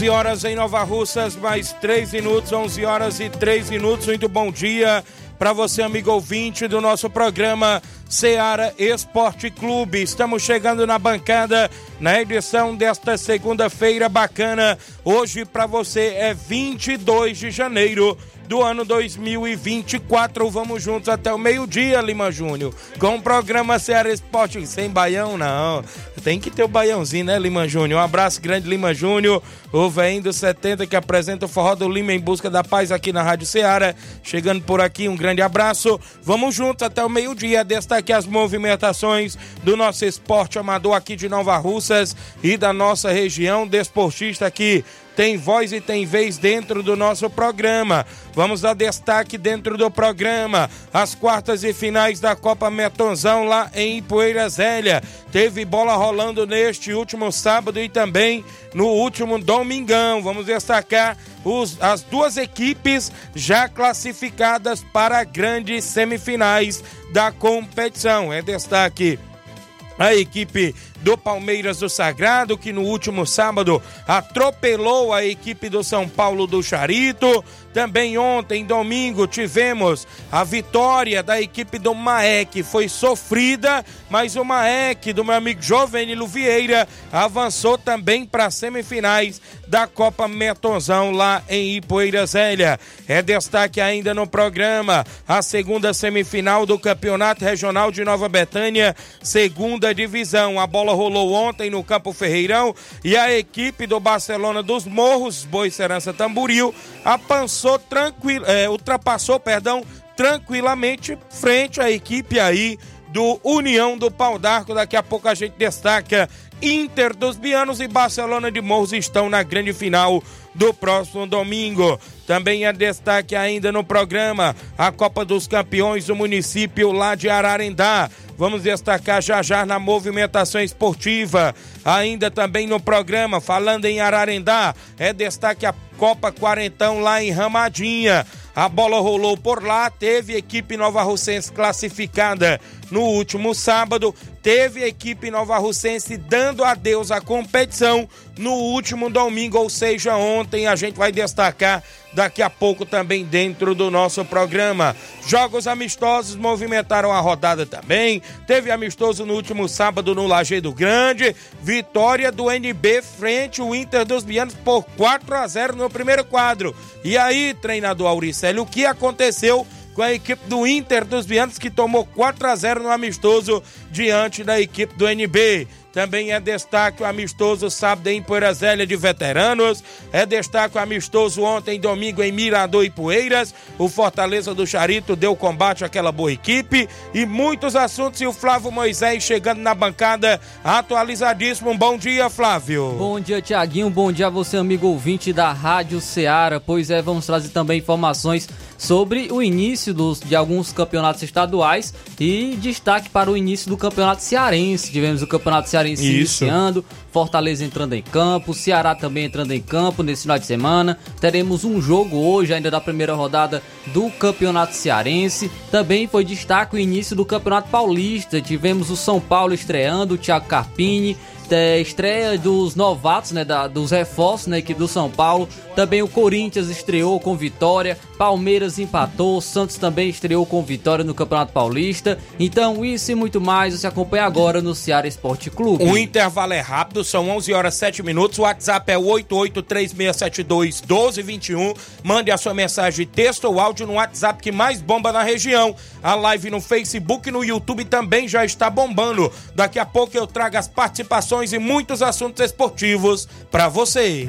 11 horas em Nova Russas, mais 3 minutos, 11 horas e 3 minutos. Muito bom dia para você, amigo ouvinte do nosso programa Seara Esporte Clube. Estamos chegando na bancada na edição desta segunda-feira bacana. Hoje para você é 22 de janeiro do ano 2024. Vamos juntos até o meio-dia, Lima Júnior, com o programa Ceará Esporte. Sem baião, não. Tem que ter o baiãozinho, né, Lima Júnior? Um abraço grande, Lima Júnior, vem dos 70 que apresenta o Forró do Lima em busca da paz aqui na Rádio Ceará. Chegando por aqui, um grande abraço. Vamos juntos até o meio-dia. Destaque as movimentações do nosso esporte amador aqui de Nova Russas e da nossa região. Desportista aqui tem voz e tem vez dentro do nosso programa. Vamos dar destaque dentro do programa. As quartas e finais da Copa Metonzão lá em Ipueira Zélia. Teve bola rolando neste último sábado e também no último domingão. Vamos destacar os, as duas equipes já classificadas para grandes semifinais da competição. É destaque a equipe do Palmeiras do Sagrado, que no último sábado atropelou a equipe do São Paulo do Charito. Também ontem, domingo, tivemos a vitória da equipe do Maek. Foi sofrida, mas o Maek, do meu amigo Jovenilo Vieira, avançou também para as semifinais da Copa Metonzão lá em Ipoeira Zélia. É destaque ainda no programa a segunda semifinal do Campeonato Regional de Nova Betânia, segunda divisão. A bola rolou ontem no Campo Ferreirão e a equipe do Barcelona dos Morros, Boi Serança Tamburil, avançou tranquilo, é, ultrapassou, perdão, tranquilamente frente à equipe aí do União do Pau d'Arco. Daqui a pouco a gente destaca Inter dos Bianos e Barcelona de Morros estão na grande final do próximo domingo. Também é destaque ainda no programa a Copa dos Campeões do município lá de Ararendá. Vamos destacar já já na movimentação esportiva. Ainda também no programa, falando em Ararendá, é destaque a Copa Quarentão lá em Ramadinha. A bola rolou por lá, teve equipe Nova Russense classificada no último sábado, teve equipe Nova Russense dando adeus à competição no último domingo, ou seja, ontem. A gente vai destacar daqui a pouco também dentro do nosso programa. Jogos amistosos movimentaram a rodada também. Teve amistoso no último sábado no Lajeado Grande. Vitória do NB frente ao Inter dos Bianos por 4 a 0 no primeiro quadro. E aí, treinador Auricélio, o que aconteceu? com a equipe do Inter dos Bianos que tomou 4 a 0 no amistoso diante da equipe do NB. Também é destaque o amistoso sábado em Poeira Zélia de veteranos. É destaque o amistoso ontem, domingo, em Mirador e Poeiras. O Fortaleza do Charito deu combate àquela boa equipe. E muitos assuntos. E o Flávio Moisés chegando na bancada atualizadíssimo. Um bom dia, Flávio. Bom dia, Tiaguinho. Bom dia a você, amigo ouvinte da Rádio Ceará. Pois é, vamos trazer também informações sobre o início dos, de alguns campeonatos estaduais e destaque para o início do campeonato cearense. Tivemos o campeonato cearense Isso. iniciando, Fortaleza entrando em campo, Ceará também entrando em campo nesse final de semana. Teremos um jogo hoje, ainda da primeira rodada do campeonato cearense. Também foi destaque o início do campeonato paulista. Tivemos o São Paulo estreando, o Thiago Carpini é, estreia dos novatos, né, da, dos reforços na equipe do São Paulo. Também o Corinthians estreou com vitória. Palmeiras empatou, Santos também estreou com vitória no Campeonato Paulista. Então, isso e muito mais você acompanha agora no Ceará Esporte Clube. O intervalo é rápido, são 11 horas 7 minutos. O WhatsApp é 8836721221. Mande a sua mensagem texto ou áudio no WhatsApp que mais bomba na região. A live no Facebook e no YouTube também já está bombando. Daqui a pouco eu trago as participações e muitos assuntos esportivos para você.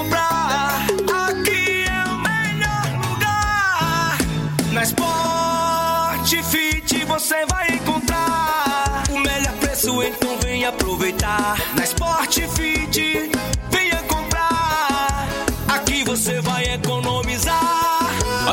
Aproveitar. Na Sport Fit,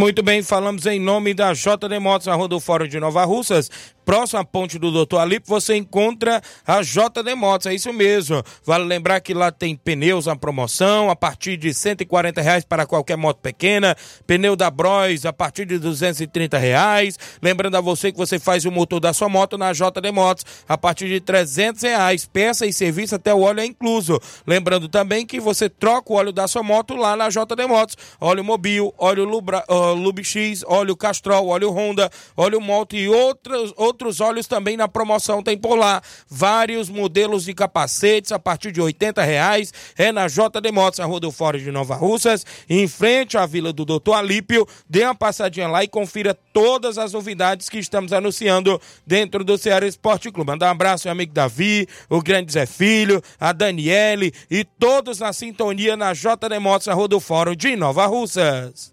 Muito bem, falamos em nome da JD Motos, do Fórum de Nova Russas. Próximo à ponte do Doutor Alipe, você encontra a JD Motos, é isso mesmo. Vale lembrar que lá tem pneus na promoção, a partir de 140 reais para qualquer moto pequena. Pneu da Bros a partir de 230 reais. Lembrando a você que você faz o motor da sua moto na JD Motos a partir de 300 reais. Peça e serviço até o óleo é incluso. Lembrando também que você troca o óleo da sua moto lá na JD Motos. Óleo Mobil, óleo Lubra, uh, Lubix, óleo Castrol, óleo Honda, óleo Moto e outros, outros óleos também na promoção tem por lá. Vários modelos de capacetes a partir de 80 reais. É na JD Motos, a Rua do Fórum de Nova Russas, em frente à Vila do Doutor Alípio. Dê uma passadinha lá e confira todas as novidades que estamos anunciando dentro do Ceará Esporte Clube. Mandar um abraço ao amigo Davi, o grande Zé Filho, a Daniele e todos na sintonia na JD Motos, a Rua do Fórum de Nova Russas.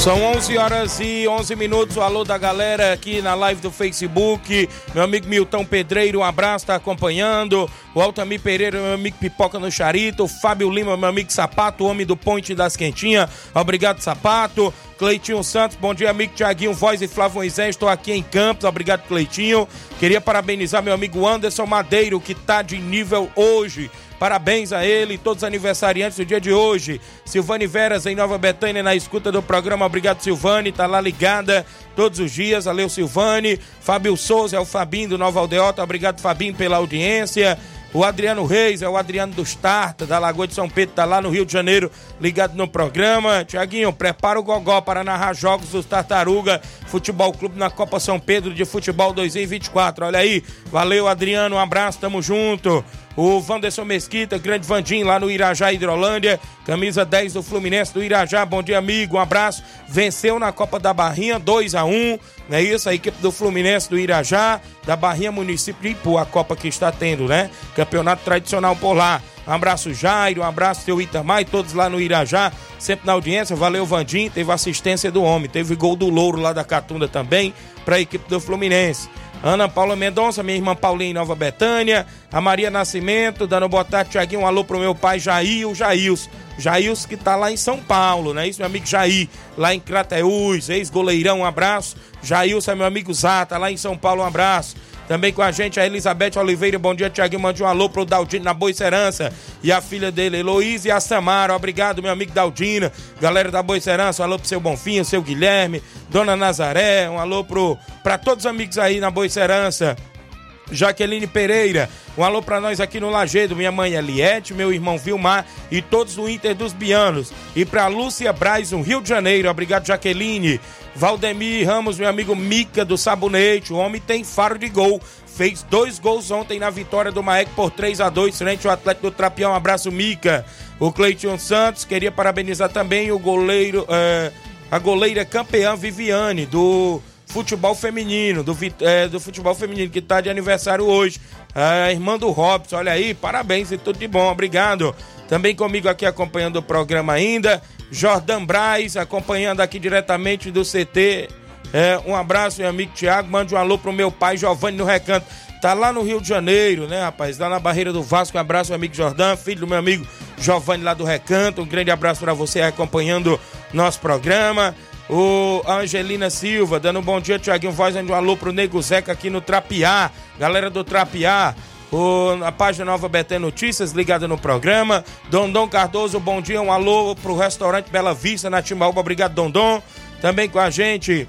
São 11 horas e 11 minutos. O alô da galera aqui na live do Facebook. Meu amigo Milton Pedreiro, um abraço, tá acompanhando. O Altamir Pereira, meu amigo Pipoca no Charito. O Fábio Lima, meu amigo Sapato, homem do Ponte das Quentinhas. Obrigado, Sapato. Cleitinho Santos, bom dia, amigo Tiaguinho Voz e Flávio Moisés. Estou aqui em Campos, obrigado, Cleitinho. Queria parabenizar meu amigo Anderson Madeiro, que tá de nível hoje. Parabéns a ele e todos os aniversariantes do dia de hoje. Silvane Veras em Nova Betânia na escuta do programa. Obrigado, Silvane. Tá lá ligada todos os dias. Valeu, Silvane. Fábio Souza é o Fabinho do Nova Aldeota. Obrigado, Fabinho, pela audiência. O Adriano Reis, é o Adriano dos Tarta, da Lagoa de São Pedro, tá lá no Rio de Janeiro, ligado no programa. Tiaguinho, prepara o Gogó para narrar jogos dos Tartaruga Futebol Clube na Copa São Pedro de Futebol 2024. Olha aí, valeu Adriano, um abraço, tamo junto. O Vanderson Mesquita, grande Vandim lá no Irajá, Hidrolândia, camisa 10 do Fluminense do Irajá. Bom dia, amigo. Um abraço. Venceu na Copa da Barrinha, 2 a 1 Não é isso? A equipe do Fluminense do Irajá, da Barrinha Município de Ipu, a Copa que está tendo, né? Campeonato tradicional por lá. Um abraço, Jairo. Um abraço, seu Itamar e todos lá no Irajá, sempre na audiência. Valeu, Vandim. Teve assistência do homem. Teve gol do Louro lá da Catunda também, para a equipe do Fluminense. Ana Paula Mendonça, minha irmã Paulinha em Nova Betânia, a Maria Nascimento, dando boa tarde, Tiaguinho, um alô pro meu pai Jair, o Jails. Jails que tá lá em São Paulo, né? Isso, meu amigo Jair, lá em Crateús, ex-goleirão, um abraço. Jailson é meu amigo Zata, lá em São Paulo, um abraço. Também com a gente a Elizabeth Oliveira. Bom dia, Tiaguinho. Mande um alô pro Daldino na Boicerança. E a filha dele, Heloísa e a Samara. Obrigado, meu amigo Daldina. Galera da Boicerança, um alô pro seu Bonfim, seu Guilherme, Dona Nazaré. Um alô pro, todos os amigos aí na Boicerança. Jaqueline Pereira, um alô pra nós aqui no Lagedo, minha mãe Eliette, meu irmão Vilmar e todos do Inter dos Bianos. E pra Lúcia Braz, no Rio de Janeiro, obrigado Jaqueline. Valdemir Ramos, meu amigo Mica do Sabonete, o homem tem faro de gol. Fez dois gols ontem na vitória do Maek por 3 a 2 frente ao Atlético do Trapião. Um abraço, Mica. O Cleiton Santos, queria parabenizar também o goleiro, eh, a goleira campeã Viviane, do futebol feminino, do, é, do futebol feminino, que está de aniversário hoje. A irmã do Robson, olha aí, parabéns e tudo de bom, obrigado. Também comigo aqui acompanhando o programa ainda, Jordan Braz, acompanhando aqui diretamente do CT. É, um abraço, meu amigo Tiago. Mande um alô pro meu pai Giovanni no Recanto. Tá lá no Rio de Janeiro, né, rapaz? Lá na barreira do Vasco. Um abraço, meu amigo Jordan, filho do meu amigo Giovanni lá do Recanto. Um grande abraço para você acompanhando nosso programa. O Angelina Silva, dando um bom dia, Tiaguinho Voz, um alô pro Nego Zeca aqui no Trapiá. Galera do Trapiá. O, a página Nova BT Notícias, ligada no programa. Dondon Cardoso, bom dia. Um alô pro restaurante Bela Vista, na Timbaúba. Obrigado, Dondon. Também com a gente,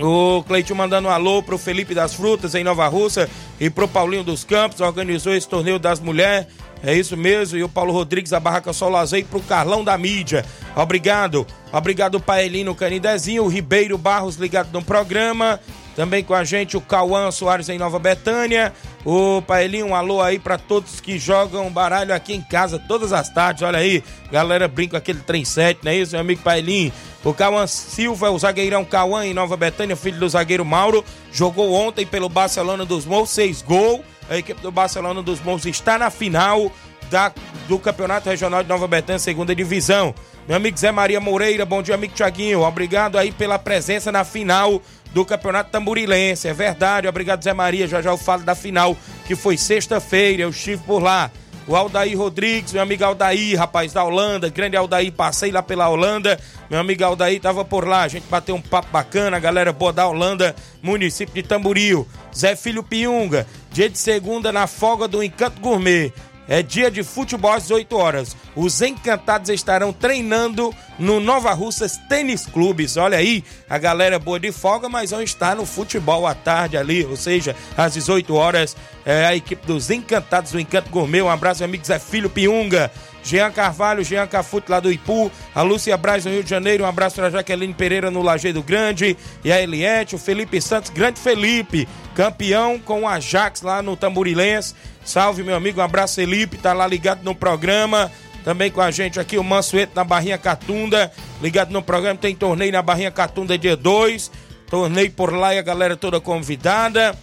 o Cleitinho mandando um alô pro Felipe das Frutas, em Nova Russa. E pro Paulinho dos Campos, organizou esse torneio das mulheres. É isso mesmo. E o Paulo Rodrigues da Barraca Solazei pro Carlão da Mídia. Obrigado. Obrigado, Paelino Canidezinho. O Ribeiro Barros ligado no programa. Também com a gente o Cauã Soares em Nova Betânia. O Paelinho, um alô aí para todos que jogam baralho aqui em casa todas as tardes. Olha aí, galera brinca aquele trem 7, não é isso, meu amigo Paelinho? O Cauã Silva, o zagueirão Cauã em Nova Betânia, filho do zagueiro Mauro, jogou ontem pelo Barcelona dos Morros, seis gols. A equipe do Barcelona dos Morros está na final da, do Campeonato Regional de Nova Betânia, segunda divisão. Meu amigo Zé Maria Moreira, bom dia, amigo Tiaguinho. Obrigado aí pela presença na final do Campeonato Tamburilense. É verdade, obrigado, Zé Maria. Já já eu falo da final, que foi sexta-feira. Eu estive por lá. O Aldair Rodrigues, meu amigo Aldair, rapaz, da Holanda, grande Aldair, passei lá pela Holanda, meu amigo Aldair tava por lá, a gente bateu um papo bacana, galera boa da Holanda, município de Tamboril. Zé Filho Piunga, dia de segunda na folga do Encanto Gourmet. É dia de futebol às 8 horas. Os encantados estarão treinando no Nova Russas Tênis Clubes. Olha aí, a galera boa de folga, mas vão estar no futebol à tarde ali, ou seja, às 18 horas. É a equipe dos encantados do Encanto Gourmet. Um abraço, meu amigo Zé Filho Piunga. Jean Carvalho, Jean Cafute lá do Ipu, a Lúcia Braz no Rio de Janeiro, um abraço para Jaqueline Pereira no Lajeado Grande, e a Eliette, o Felipe Santos, grande Felipe, campeão com o Ajax lá no Tamborilense. Salve, meu amigo, um abraço, Felipe, tá lá ligado no programa. Também com a gente aqui o Mansueto na Barrinha Catunda, ligado no programa, tem torneio na Barrinha Catunda dia 2, torneio por lá e a galera toda convidada.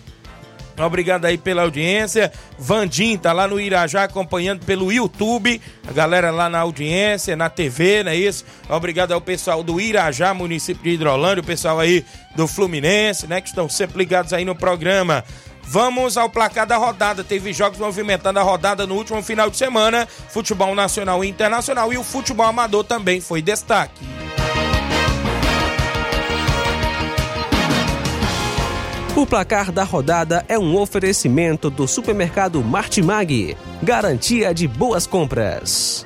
Obrigado aí pela audiência. Vandim tá lá no Irajá acompanhando pelo YouTube. A galera lá na audiência, na TV, não é isso? Obrigado ao pessoal do Irajá, município de Hidrolândia, o pessoal aí do Fluminense, né? Que estão sempre ligados aí no programa. Vamos ao placar da rodada. Teve jogos movimentando a rodada no último final de semana. Futebol nacional e internacional. E o futebol amador também foi destaque. O placar da rodada é um oferecimento do supermercado Martimag. Garantia de boas compras.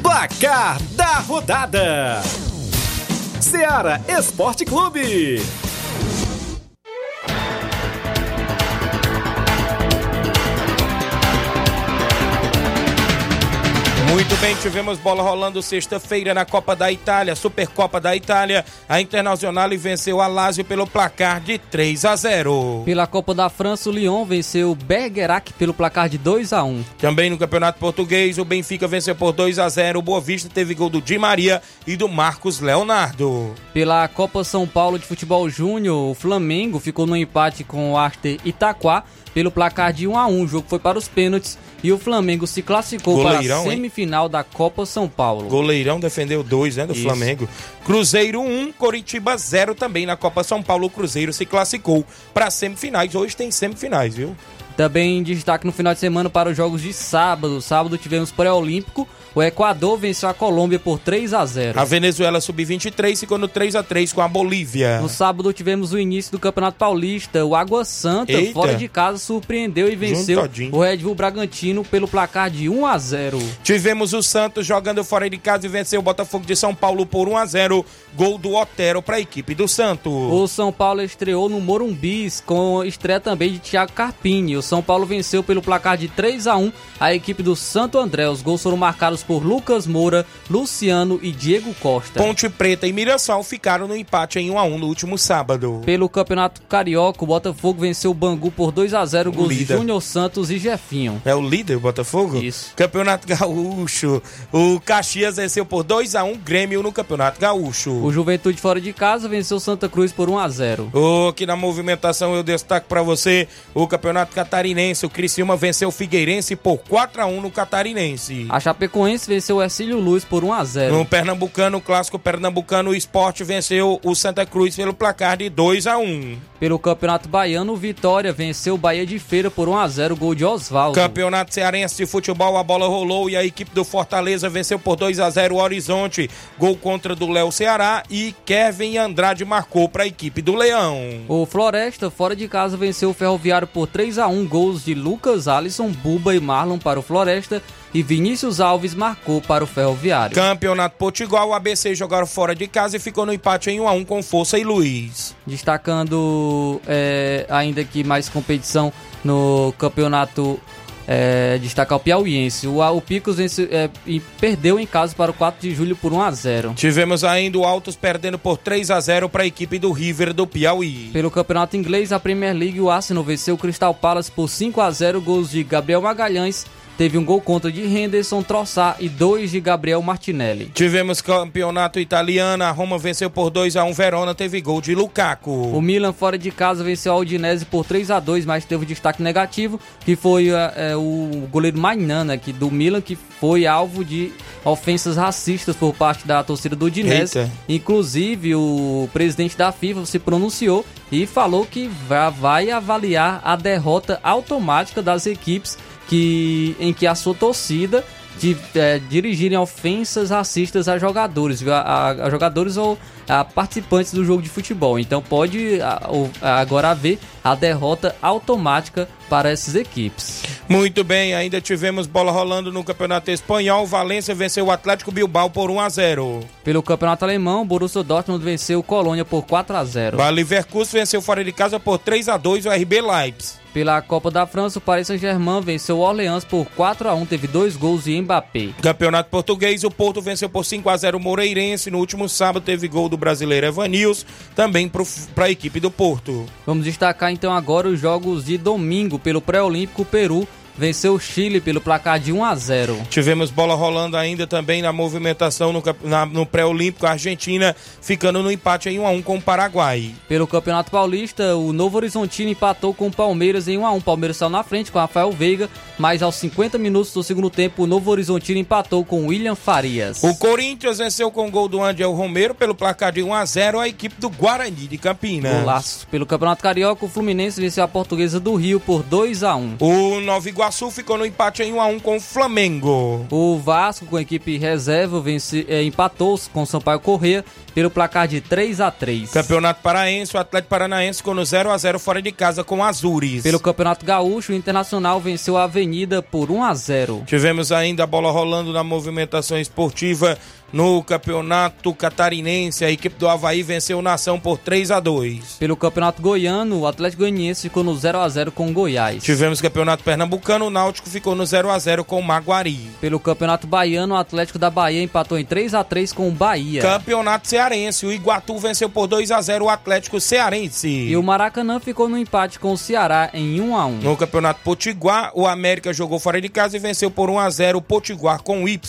Placar da rodada: Seara Esporte Clube. Muito bem, tivemos bola rolando sexta-feira na Copa da Itália, Supercopa da Itália. A Internacional venceu a Lazio pelo placar de 3 a 0. Pela Copa da França, o Lyon venceu o Bergerac pelo placar de 2 a 1. Também no Campeonato Português, o Benfica venceu por 2 a 0. O Boa Vista teve gol do Di Maria e do Marcos Leonardo. Pela Copa São Paulo de Futebol Júnior, o Flamengo ficou no empate com o Arte Itaquá pelo placar de 1 a 1. O jogo foi para os pênaltis e o Flamengo se classificou Goleirão, para a hein? semifinal da Copa São Paulo. Goleirão defendeu dois, né, do Isso. Flamengo. Cruzeiro 1, Coritiba 0 também na Copa São Paulo. O Cruzeiro se classificou para semifinais. Hoje tem semifinais, viu? Também destaque no final de semana para os jogos de sábado. Sábado tivemos pré-olímpico. O Equador venceu a Colômbia por 3 a 0. A Venezuela sub-23 ficou no 3 a 3 com a Bolívia. No sábado tivemos o início do Campeonato Paulista. O Água Santa, Eita. fora de casa, surpreendeu e venceu todinho. o Red Bull Bragantino pelo placar de 1 a 0. Tivemos o Santos jogando fora de casa e venceu o Botafogo de São Paulo por 1 a 0 Gol do Otero para a equipe do Santos. O São Paulo estreou no Morumbis com estreia também de Thiago Carpini. O São Paulo venceu pelo placar de 3 a 1 a equipe do Santo André. Os gols foram marcados por Lucas Moura, Luciano e Diego Costa. Ponte Preta e Mirassol ficaram no empate em 1 a 1 no último sábado. Pelo Campeonato Carioca, o Botafogo venceu o Bangu por 2 a 0 gols de. Júnior Santos e Jefinho. É o líder, o Botafogo? Isso. Campeonato Gaúcho. O Caxias venceu por 2 a 1 Grêmio no Campeonato Gaúcho. O Juventude fora de casa venceu Santa Cruz por 1 a 0. O que na movimentação eu destaco pra você o Campeonato Catarinense. O Criciúma venceu o Figueirense por 4 a 1 no Catarinense. A Chapecoense venceu o Ercílio Luz por 1 a 0. No Pernambucano, o clássico pernambucano, o Sport venceu o Santa Cruz pelo placar de 2 a 1. Pelo Campeonato Baiano, o Vitória venceu o Bahia de Feira por 1 a 0 gol de Oswaldo. Campeonato Cearense de Futebol, a bola rolou e a equipe do Fortaleza venceu por 2 a 0 o Horizonte. Gol contra do Léo Ceará e Kevin Andrade marcou para a equipe do Leão. O Floresta, fora de casa, venceu o Ferroviário por 3 a 1 gols de Lucas Alisson, Buba e Marlon para o Floresta e Vinícius Alves marcou para o Ferroviário. Campeonato Potiguar, o ABC jogaram fora de casa e ficou no empate em 1 a 1 com Força e Luiz. Destacando é, ainda aqui mais competição no campeonato. É, destacar o Piauiense. O, o Picos vence- é, e perdeu em casa para o 4 de julho por 1 a 0 Tivemos ainda o Altos perdendo por 3 a 0 para a equipe do River do Piauí. Pelo campeonato inglês, a Premier League, o Arsenal venceu o Crystal Palace por 5 a 0 gols de Gabriel Magalhães. Teve um gol contra de Henderson Trossard e dois de Gabriel Martinelli. Tivemos campeonato italiano, a Roma venceu por 2 a 1 Verona, teve gol de Lukaku. O Milan fora de casa venceu a Udinese por 3 a 2 mas teve um destaque negativo, que foi é, é, o goleiro Mainana aqui do Milan, que foi alvo de ofensas racistas por parte da torcida do Udinese. Eita. Inclusive, o presidente da FIFA se pronunciou e falou que va- vai avaliar a derrota automática das equipes que, em que a sua torcida de é, dirigirem ofensas racistas a jogadores, a, a- a jogadores ou a participantes do jogo de futebol. Então pode a- agora haver a derrota automática para essas equipes. Muito bem, ainda tivemos bola rolando no Campeonato Espanhol. Valência venceu o Atlético Bilbao por 1 a 0. Pelo campeonato alemão, Borussia Dortmund venceu o Colônia por 4 a 0. O Leverkusen venceu fora de casa por 3 a 2 o RB Leipzig. Pela Copa da França, o Paris Saint-Germain venceu o Orleans por 4 a 1 teve dois gols de Mbappé. Campeonato Português, o Porto venceu por 5 a 0 o Moreirense. No último sábado teve gol do brasileiro Evanils, também para a equipe do Porto. Vamos destacar então agora os jogos de domingo pelo pré-olímpico Peru venceu o Chile pelo placar de 1 a 0. Tivemos bola rolando ainda também na movimentação no, na- no pré-olímpico, a Argentina ficando no empate em 1 a 1 com o Paraguai. Pelo Campeonato Paulista, o Novo Horizontino empatou com o Palmeiras em 1 a 1. O Palmeiras saiu na frente com Rafael Veiga, mas aos 50 minutos do segundo tempo, o Novo Horizontino empatou com William Farias. O Corinthians venceu com o gol do Angel Romero pelo placar de 1 a 0 a equipe do Guarani de Campinas. Golaço. Pelo Campeonato Carioca, o Fluminense venceu a Portuguesa do Rio por 2 a 1. O Nova Iguaçu ficou no empate em 1 a 1 com o Flamengo. O Vasco, com a equipe reserva, vence, eh, empatou com o Sampaio Corrêa pelo placar de 3 a 3. Campeonato Paraense, o Atlético Paranaense ficou no 0 a 0 fora de casa com o Azures. Pelo Campeonato Gaúcho, o Internacional venceu a Avenida por 1 a 0. Tivemos ainda a bola rolando na movimentação esportiva no Campeonato Catarinense. A equipe do Havaí venceu o Nação por 3 a 2 Pelo Campeonato Goiano, o Atlético Goianiense ficou no 0 a 0 com o Goiás. Tivemos Campeonato Pernambucano. Pernambucano, o Náutico ficou no 0 a 0 com o Maguari. Pelo Campeonato Baiano, o Atlético da Bahia empatou em 3 a 3 com o Bahia. Campeonato Cearense, o Iguatu venceu por 2 a 0 o Atlético Cearense. E o Maracanã ficou no empate com o Ceará em 1 a 1. No Campeonato Potiguar, o América jogou fora de casa e venceu por 1 a 0 o Potiguar com o Y.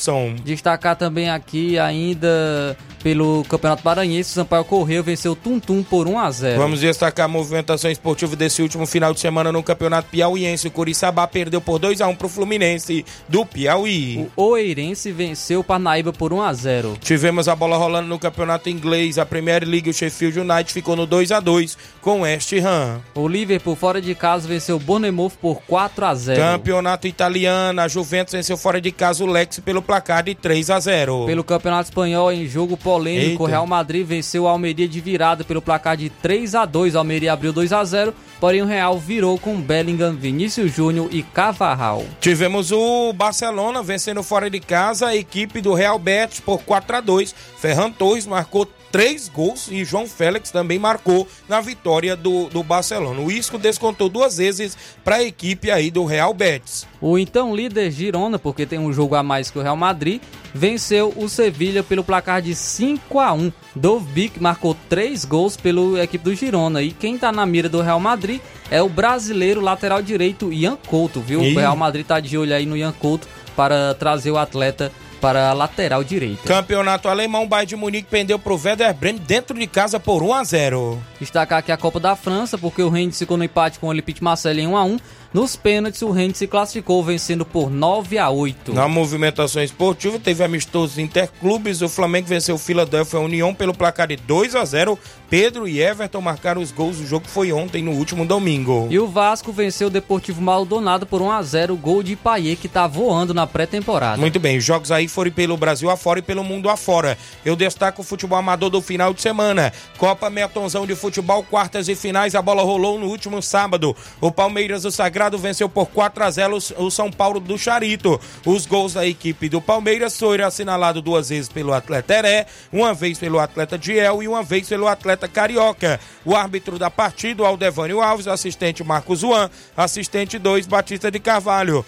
Destacar também aqui ainda pelo Campeonato Maranhense, o Sampaio Correio venceu o Tum Tum por 1 a 0. Vamos destacar a movimentação esportiva desse último final de semana no Campeonato Piauiense. O Curiçaba perdeu por 2 a 1 pro Fluminense do Piauí. O Oeirense venceu o Parnaíba por 1 a 0. Tivemos a bola rolando no Campeonato Inglês. A Premier League, o Sheffield United ficou no 2 a 2 com o West Ham. O Liverpool fora de casa venceu o Bournemouth por 4 a 0. Campeonato Italiano, a Juventus venceu fora de casa o Lex pelo placar de 3 a 0. Pelo Campeonato Espanhol, em jogo polêmico, o Real Madrid venceu o Almeria de virada pelo placar de 3 a 2. O Almeria abriu 2 a 0, porém o Real virou com Bellingham, Vinícius Júnior e Cavarral. Tivemos o Barcelona vencendo fora de casa a equipe do Real Betis por 4 a 2. Ferran Torres marcou três gols e João Félix também marcou na vitória do, do Barcelona. O Isco descontou duas vezes para a equipe aí do Real Betis. O então líder Girona, porque tem um jogo a mais que o Real Madrid, venceu o Sevilha pelo placar de 5 a 1. Dovbik marcou três gols pela equipe do Girona e quem tá na mira do Real Madrid é o brasileiro lateral direito Ian Couto, viu? Ih. O Real Madrid tá de olho aí no Ian Couto para trazer o atleta para a lateral direita. Campeonato Alemão, o Bayern de Munique pendeu pro Werder Bremen dentro de casa por 1 a 0. Destacar aqui a Copa da França, porque o Rennes ficou no empate com o Olympique Marseille em 1 a 1. Nos pênaltis, o Rennes se classificou vencendo por 9 a 8. Na movimentação esportiva, teve amistosos interclubes. O Flamengo venceu o Philadelphia Union pelo placar de 2 a 0. Pedro e Everton marcaram os gols. O jogo foi ontem, no último domingo. E o Vasco venceu o Deportivo Maldonado por 1 a 0, gol de Paier que tá voando na pré-temporada. Muito bem, os jogos aí foram pelo Brasil afora e pelo mundo afora. Eu destaco o futebol amador do final de semana. Copa Metonzão de Futebol, quartas e finais. A bola rolou no último sábado. O Palmeiras do Sagrado venceu por 4 a 0 o São Paulo do Charito. Os gols da equipe do Palmeiras foram assinalados duas vezes pelo atleta Heré, uma vez pelo atleta Diel e uma vez pelo atleta Carioca. O árbitro da partida, Aldevânio Alves, assistente Marcos Juan, assistente 2, Batista de Carvalho.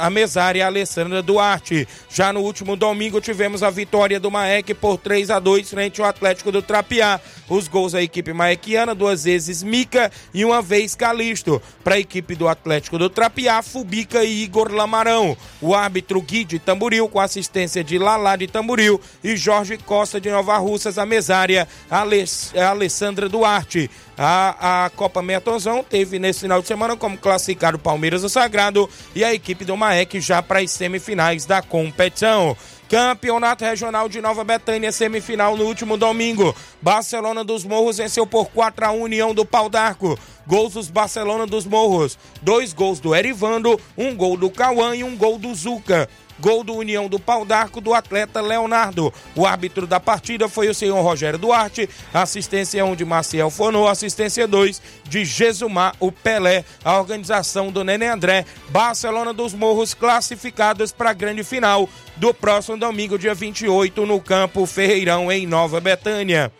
A mesária Alessandra Duarte. Já no último domingo tivemos a vitória do Maek por 3 a 2 frente ao Atlético do Trapiá. Os gols da equipe maequiana, duas vezes Mica e uma vez Calisto. Para a equipe do Atlético do Trapiá, Fubica e Igor Lamarão. O árbitro Gui de Tamboril, com assistência de Lalá de Tamboril e Jorge Costa de Nova Russas, a mesária Aless- Alessandra Duarte. A, a Copa Metonzão teve nesse final de semana como classificado o Palmeiras do Sagrado e a equipe do Maek já para as semifinais da competição. Campeonato Regional de Nova Betânia, semifinal no último domingo. Barcelona dos Morros venceu por 4 a 1 União do Pau d'Arco. Gols dos Barcelona dos Morros. Dois gols do Erivando, um gol do Cauã e um gol do Zuca. Gol do União do Pau d'Arco do atleta Leonardo. O árbitro da partida foi o senhor Rogério Duarte. Assistência 1 de Maciel Fonô. Assistência 2 de Jesumar, o Pelé. A organização do Nenê André. Barcelona dos Morros classificados para a grande final do próximo domingo, dia 28, no Campo Ferreirão, em Nova Betânia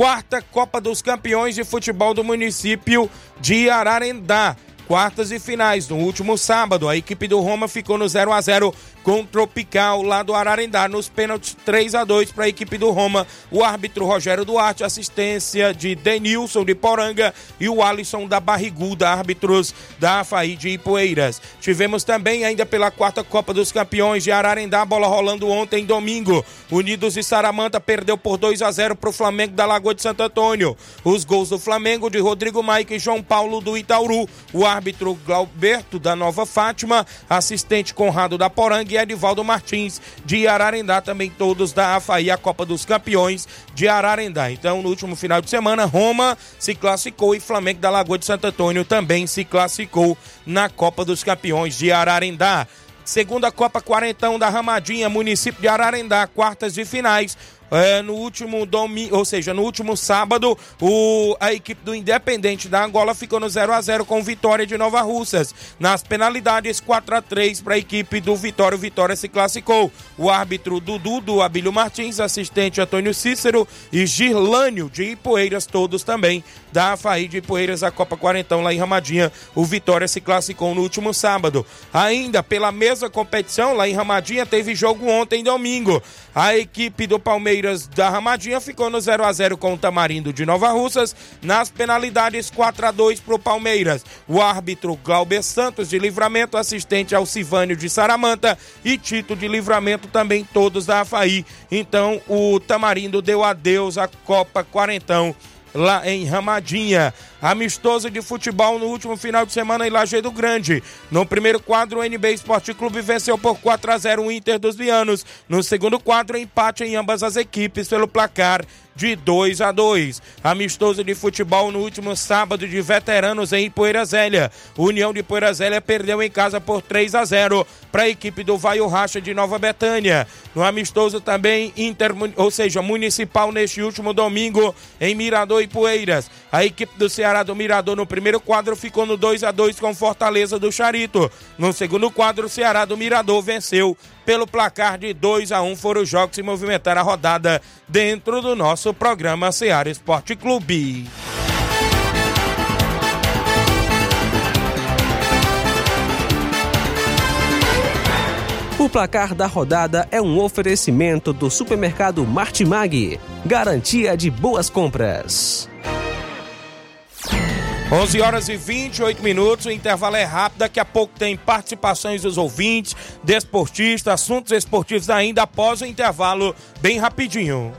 quarta Copa dos Campeões de Futebol do município de Ararendá. Quartas e finais. No último sábado, a equipe do Roma ficou no 0 a 0 com o Tropical lá do Ararendá. Nos pênaltis 3 a 2 para a equipe do Roma. O árbitro Rogério Duarte, assistência de Denilson de Poranga e o Alisson da Barriguda, árbitros da AFAI de Ipueiras. Tivemos também ainda pela quarta Copa dos Campeões de Ararendá, bola rolando ontem domingo. Unidos e Saramanta perdeu por 2 a 0 para o Flamengo da Lagoa de Santo Antônio. Os gols do Flamengo de Rodrigo Maica e João Paulo do Itauru. O árbitro Glauberto da Nova Fátima, assistente Conrado da Poranga e Edivaldo Martins de Ararendá, também todos da AFAI, a Copa dos Campeões de Ararendá. Então, no último final de semana, Roma se classificou e Flamengo da Lagoa de Santo Antônio também se classificou na Copa dos Campeões de Ararendá. Segunda Copa Quarentão da Ramadinha, município de Ararendá, quartas de finais. É, no último domingo, ou seja, no último sábado, o, a equipe do Independente da Angola ficou no 0 a 0 com vitória de Nova Russas. Nas penalidades, 4 a 3 para a equipe do Vitória. O Vitória se classificou. O árbitro Dudu do Abílio Martins, assistente Antônio Cícero e Girlânio de Ipueiras, todos também da AFAI de Ipueiras, a Copa Quarentão lá em Ramadinha. O Vitória se classificou no último sábado. Ainda pela mesma competição, lá em Ramadinha, teve jogo ontem, domingo. A equipe do Palmeiras da Ramadinha ficou no 0 a 0 com o Tamarindo de Nova Russas. Nas penalidades, 4 a 2 para o Palmeiras. O árbitro Glauber Santos de Livramento, assistente Alcivânio de Saramanta e Tito de Livramento, também todos da AFAI. Então, o Tamarindo deu adeus à Copa Quarentão lá em Ramadinha. Amistoso de futebol no último final de semana em Lajeado Grande. No primeiro quadro, o NB Esporte Clube venceu por 4 a 0 o Inter dos Vianos. No segundo quadro, empate em ambas as equipes pelo placar de 2 a 2. Amistoso de futebol no último sábado de veteranos em Poeira Zélia. União de Poeira Zélia perdeu em casa por 3 a 0 para a equipe do Vaio Racha de Nova Betânia. No amistoso também inter, ou seja, municipal neste último domingo em Mirador e Poeiras. A equipe do Ceará do Mirador no primeiro quadro ficou no 2 a 2 com Fortaleza do Charito. No segundo quadro, o Ceará do Mirador venceu pelo placar de 2 a 1 foram os jogos que movimentaram a rodada dentro do nosso programa Ceará Esporte Clube. O placar da rodada é um oferecimento do supermercado Martimag, garantia de boas compras. 11 horas e 28 minutos, o intervalo é rápido, daqui a pouco tem participações dos ouvintes, desportistas, assuntos esportivos ainda após o intervalo, bem rapidinho.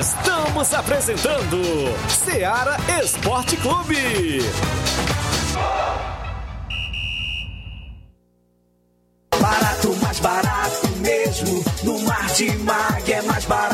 Estamos apresentando Seara Esporte Clube. Barato, mais barato mesmo. No Martimag é mais barato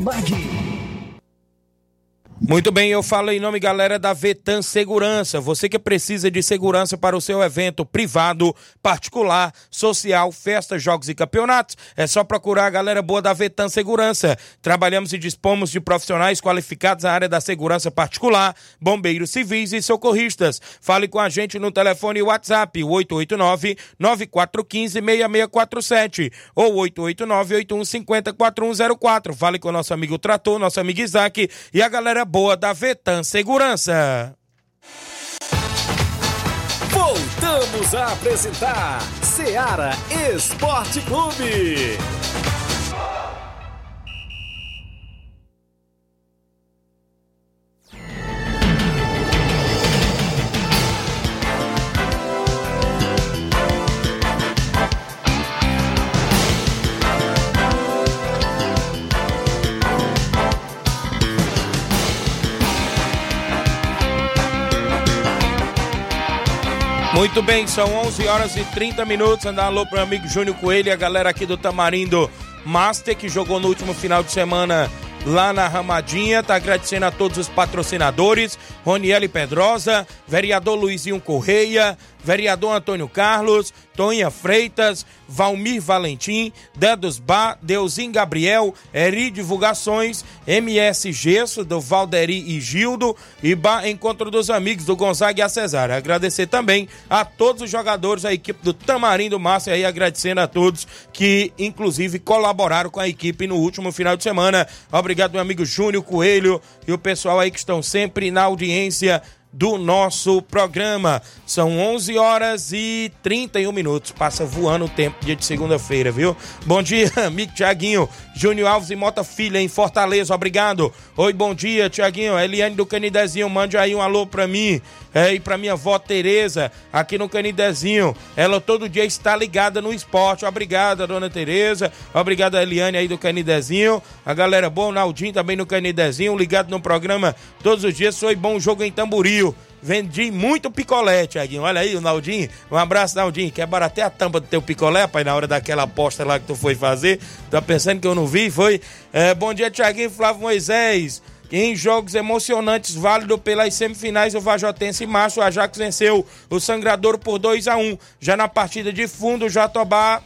Maggie. Muito bem, eu falo em nome, galera, da Vetan Segurança. Você que precisa de segurança para o seu evento privado, particular, social, festas, jogos e campeonatos, é só procurar a galera boa da Vetan Segurança. Trabalhamos e dispomos de profissionais qualificados na área da segurança particular, bombeiros civis e socorristas. Fale com a gente no telefone WhatsApp 889-9415-6647 ou 889-8150-4104. Fale com o nosso amigo Trator, nosso amigo Isaac e a galera boa da Vetan Segurança. Voltamos a apresentar Seara Esporte Clube. Muito bem, são 11 horas e 30 minutos. Andar alô pro meu amigo Júnior Coelho e a galera aqui do Tamarindo Master, que jogou no último final de semana lá na Ramadinha. Tá agradecendo a todos os patrocinadores: Roniele Pedrosa, vereador Luizinho Correia, vereador Antônio Carlos, Tonha Freitas, Valmir Valentim, Dedos Bar, Deusim Gabriel, Eri Divulgações, MS Gesso, do Valderi e Gildo, e Bar Encontro dos Amigos do Gonzaga e a. Agradecer também a todos os jogadores, a equipe do Tamarindo Márcio aí, agradecendo a todos que, inclusive, colaboraram com a equipe no último final de semana. Obrigado, meu amigo Júnior Coelho e o pessoal aí que estão sempre na audiência do nosso programa. São 11 horas e 31 minutos. Passa voando o tempo, dia de segunda-feira, viu? Bom dia, amigo Tiaguinho. Júnior Alves e Mota Filha, em Fortaleza, obrigado. Oi, bom dia, Tiaguinho. Eliane do Canidezinho, mande aí um alô pra mim. É, e pra minha avó Tereza, aqui no Canidezinho. Ela todo dia está ligada no esporte. Obrigada, dona Tereza. Obrigada, Eliane aí do Canidezinho. A galera boa, o Naldinho também no Canidezinho, ligado no programa todos os dias. Foi bom jogo em Tamboril. Vendi muito picolé, Tiaguinho. Olha aí o Naldinho. Um abraço, Naldinho. Quer até a tampa do teu picolé, pai, na hora daquela aposta lá que tu foi fazer. Tá pensando que eu não vi? Foi. É, bom dia, Tiaguinho Flávio Moisés. Em jogos emocionantes, válido pelas semifinais, o Vajotense Macho, o Ajax venceu o Sangrador por 2 a 1 Já na partida de fundo, o Jatobá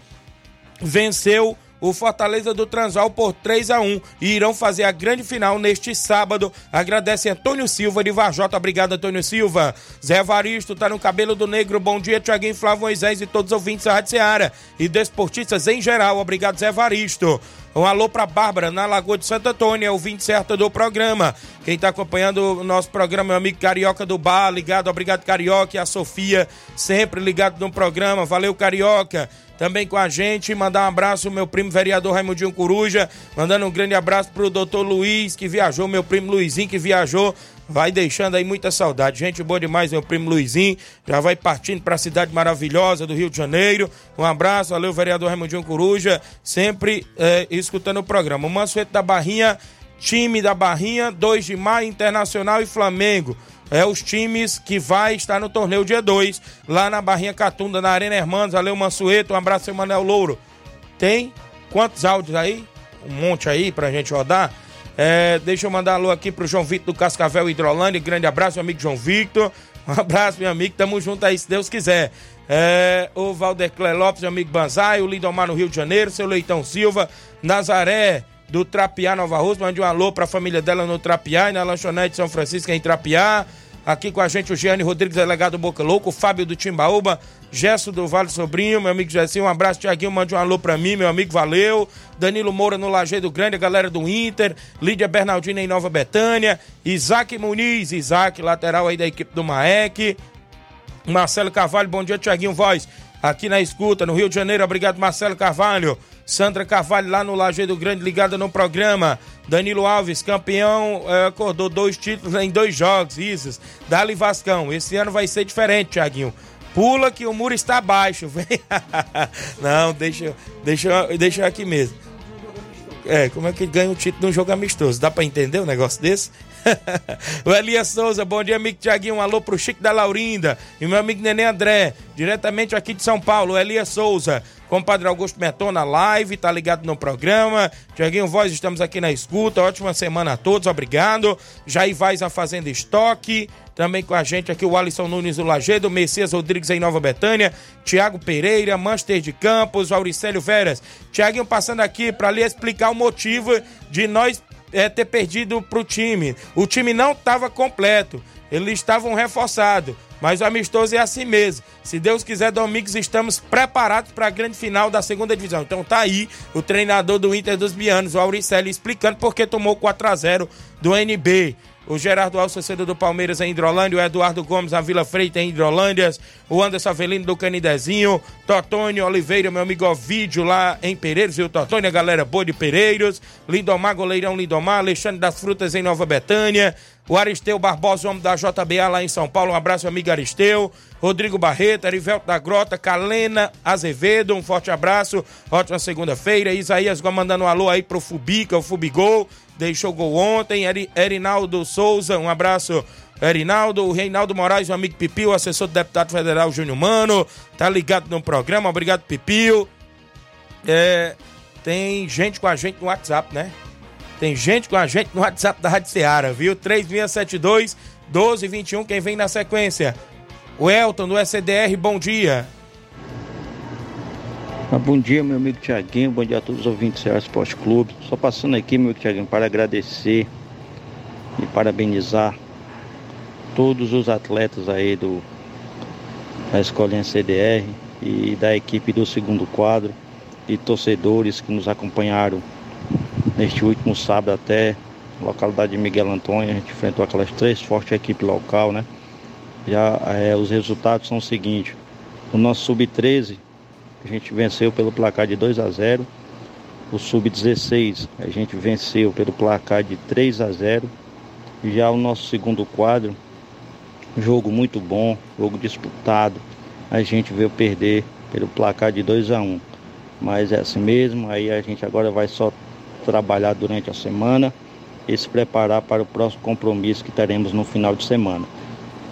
venceu o Fortaleza do Transal por 3 a 1 e irão fazer a grande final neste sábado. Agradece Antônio Silva de Varjota. Obrigado, Antônio Silva. Zé Varisto tá no cabelo do negro. Bom dia, Tiaguinho Flávio Moisés e todos os ouvintes da Rádio Seara e desportistas em geral. Obrigado, Zé Varisto. Um alô para Bárbara, na Lagoa de Santo Antônio, é o 20 certo do programa. Quem está acompanhando o nosso programa, meu amigo Carioca do Bar, ligado, obrigado Carioca e a Sofia, sempre ligado no programa. Valeu, Carioca também com a gente. Mandar um abraço meu primo vereador Raimundinho Coruja. Mandando um grande abraço pro doutor Luiz, que viajou, meu primo Luizinho, que viajou. Vai deixando aí muita saudade. Gente boa demais, meu primo Luizinho. Já vai partindo para a cidade maravilhosa do Rio de Janeiro. Um abraço, valeu, vereador Raimundinho Coruja. Sempre é, escutando o programa. O Mansueto da Barrinha, time da Barrinha, 2 de maio, Internacional e Flamengo é os times que vai estar no torneio dia 2, lá na Barrinha Catunda, na Arena Hermanos. Valeu, Mansueto. Um abraço, Emanuel Louro. Tem quantos áudios aí? Um monte aí pra gente rodar. É, deixa eu mandar alô aqui pro João Victor do Cascavel Hidrolândia. Grande abraço, meu amigo João Victor. Um abraço, meu amigo. Tamo junto aí, se Deus quiser. É, o Valdecler Lopes, meu amigo Banzai. O Lindomar no Rio de Janeiro. Seu Leitão Silva. Nazaré do Trapiá, Nova Rússia. Mande um alô pra família dela no Trapiá e na lanchonete São Francisco em Trapiá. Aqui com a gente o Giane Rodrigues, delegado Boca Louco, Fábio do Timbaúba, Gesso do Vale Sobrinho, meu amigo Gessinho, um abraço, Tiaguinho, mande um alô pra mim, meu amigo, valeu. Danilo Moura no Lajeado Grande, a galera do Inter, Lídia Bernardina em Nova Betânia, Isaac Muniz, Isaac, lateral aí da equipe do Maek, Marcelo Carvalho, bom dia, Tiaguinho Voz, aqui na escuta, no Rio de Janeiro, obrigado, Marcelo Carvalho. Sandra Carvalho lá no Lajeado Grande, ligada no programa. Danilo Alves, campeão, é, acordou dois títulos em dois jogos, isso. Dali Vascão, esse ano vai ser diferente, Tiaguinho. Pula que o muro está baixo. Não, deixa, deixa, deixa aqui mesmo. É, como é que ganha o título num jogo amistoso? Dá para entender um negócio desse? o Elias Souza, bom dia, amigo Tiaguinho. Um alô pro Chico da Laurinda e meu amigo Nenê André, diretamente aqui de São Paulo. O Elias Souza. Compadre Augusto Meton na live, tá ligado no programa. Tiaguinho Voz, estamos aqui na escuta. Ótima semana a todos, obrigado. Jair Vaz, a Fazenda Estoque. Também com a gente aqui o Alisson Nunes do Lagedo, Messias Rodrigues em Nova Betânia, Tiago Pereira, Manchester de Campos, Auricélio Veras. Tiaguinho passando aqui para lhe explicar o motivo de nós é, ter perdido pro time. O time não estava completo, eles estavam reforçados. Mas o amistoso é assim mesmo. Se Deus quiser, Domingos, estamos preparados para a grande final da segunda divisão. Então tá aí o treinador do Inter dos Bianos, o Auricelli, explicando por que tomou 4 a 0 do NB o Gerardo Alcedo do Palmeiras em Hidrolândia, o Eduardo Gomes na Vila Freita em Hidrolândia, o Anderson Avelino do Canidezinho, Totônio Oliveira, meu amigo Ovídio lá em Pereiros, o Totônio, a galera boa de Pereiros, Lindomar, goleirão Lindomar, Alexandre das Frutas em Nova Betânia, o Aristeu Barbosa, homem da JBA lá em São Paulo, um abraço, amigo Aristeu, Rodrigo Barreto, Erivelto da Grota, Calena Azevedo, um forte abraço, ótima segunda-feira, Isaías mandando um alô aí pro Fubica, o Fubigol, deixou gol ontem. Erinaldo Souza, um abraço. Erinaldo, o Reinaldo Moraes, o amigo Pipio, assessor do deputado federal Júnior Mano, tá ligado no programa, obrigado Pipio. É, tem gente com a gente no WhatsApp, né? Tem gente com a gente no WhatsApp da Rádio Seara, viu? 3672 1221, quem vem na sequência? O Elton do SDR, bom dia. Ah, bom dia, meu amigo Tiaguinho. Bom dia a todos os ouvintes do Ceará Esporte Clube. Só passando aqui, meu Tiaguinho, para agradecer e parabenizar todos os atletas aí do, da escolinha CDR e da equipe do segundo quadro e torcedores que nos acompanharam neste último sábado até localidade de Miguel Antônio. A gente enfrentou aquelas três fortes equipes local, né? Já é, os resultados são os seguintes. O nosso sub-13, a gente venceu pelo placar de 2 a 0. O sub-16, a gente venceu pelo placar de 3 a 0. Já o nosso segundo quadro, jogo muito bom, jogo disputado. A gente veio perder pelo placar de 2 a 1. Mas é assim mesmo, aí a gente agora vai só trabalhar durante a semana e se preparar para o próximo compromisso que teremos no final de semana.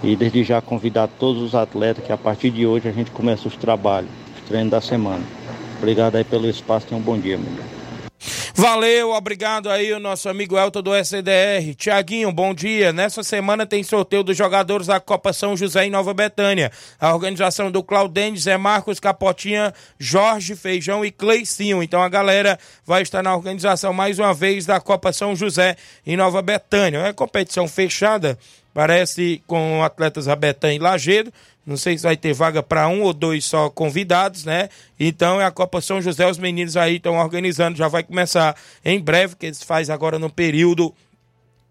E desde já convidar todos os atletas que a partir de hoje a gente começa os trabalhos, os treinos da semana. Obrigado aí pelo espaço, tenha um bom dia, meu. Valeu, obrigado aí o nosso amigo Elton do SDR. Tiaguinho, bom dia. Nessa semana tem sorteio dos jogadores da Copa São José em Nova Betânia. A organização do Claudênis Zé Marcos, Capotinha, Jorge Feijão e Cleicinho. Então a galera vai estar na organização mais uma vez da Copa São José em Nova Betânia. É competição fechada, parece com atletas Betânia e Lagedo. Não sei se vai ter vaga para um ou dois só convidados, né? Então é a Copa São José, os meninos aí estão organizando, já vai começar em breve, que eles fazem agora no período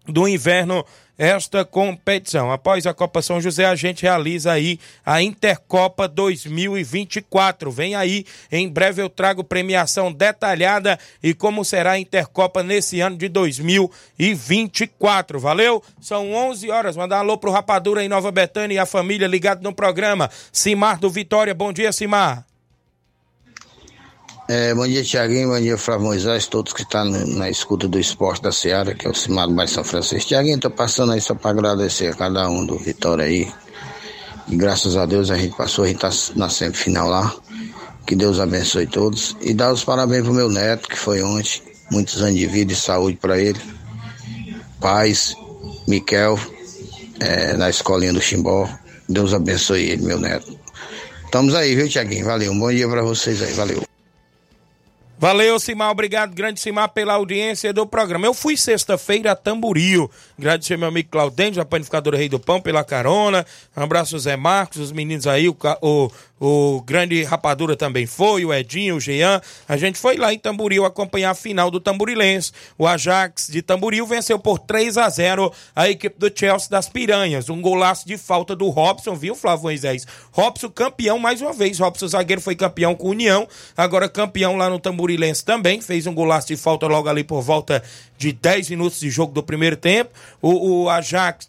do inverno esta competição. Após a Copa São José, a gente realiza aí a Intercopa 2024. Vem aí, em breve eu trago premiação detalhada e como será a Intercopa nesse ano de 2024. Valeu? São 11 horas. Mandar alô pro Rapadura em Nova Betânia e a família ligado no programa. Simar do Vitória. Bom dia, Simar. É, bom dia, Tiaguinho. Bom dia, Flávio Moisés, todos que estão tá na escuta do esporte da Seara, que é o Cimado Mais São Francisco. Tiaguinho, tô passando aí só para agradecer a cada um do Vitória aí. E graças a Deus a gente passou, a gente tá na semifinal lá. Que Deus abençoe todos. E dar os parabéns pro meu neto, que foi ontem. Muitos anos de vida e saúde para ele. Paz, Miquel, é, na escolinha do Chimbó. Deus abençoe ele, meu neto. Estamos aí, viu, Tiaguinho? Valeu. Um bom dia para vocês aí. Valeu. Valeu, Simar. Obrigado, grande Simar, pela audiência do programa. Eu fui sexta-feira a Tamboril. Agradecer meu amigo Claudente, a panificadora Rei do Pão, pela carona. Um abraço, Zé Marcos, os meninos aí, o, o, o grande Rapadura também foi, o Edinho, o Jean. A gente foi lá em Tamboril acompanhar a final do Tamborilense. O Ajax de Tamboril venceu por 3 a 0 a equipe do Chelsea das Piranhas. Um golaço de falta do Robson, viu, Flávio Moisés? Robson campeão mais uma vez. Robson zagueiro foi campeão com União, agora campeão lá no Tamborilense também. Fez um golaço de falta logo ali por volta de 10 minutos de jogo do primeiro tempo. O, o Ajax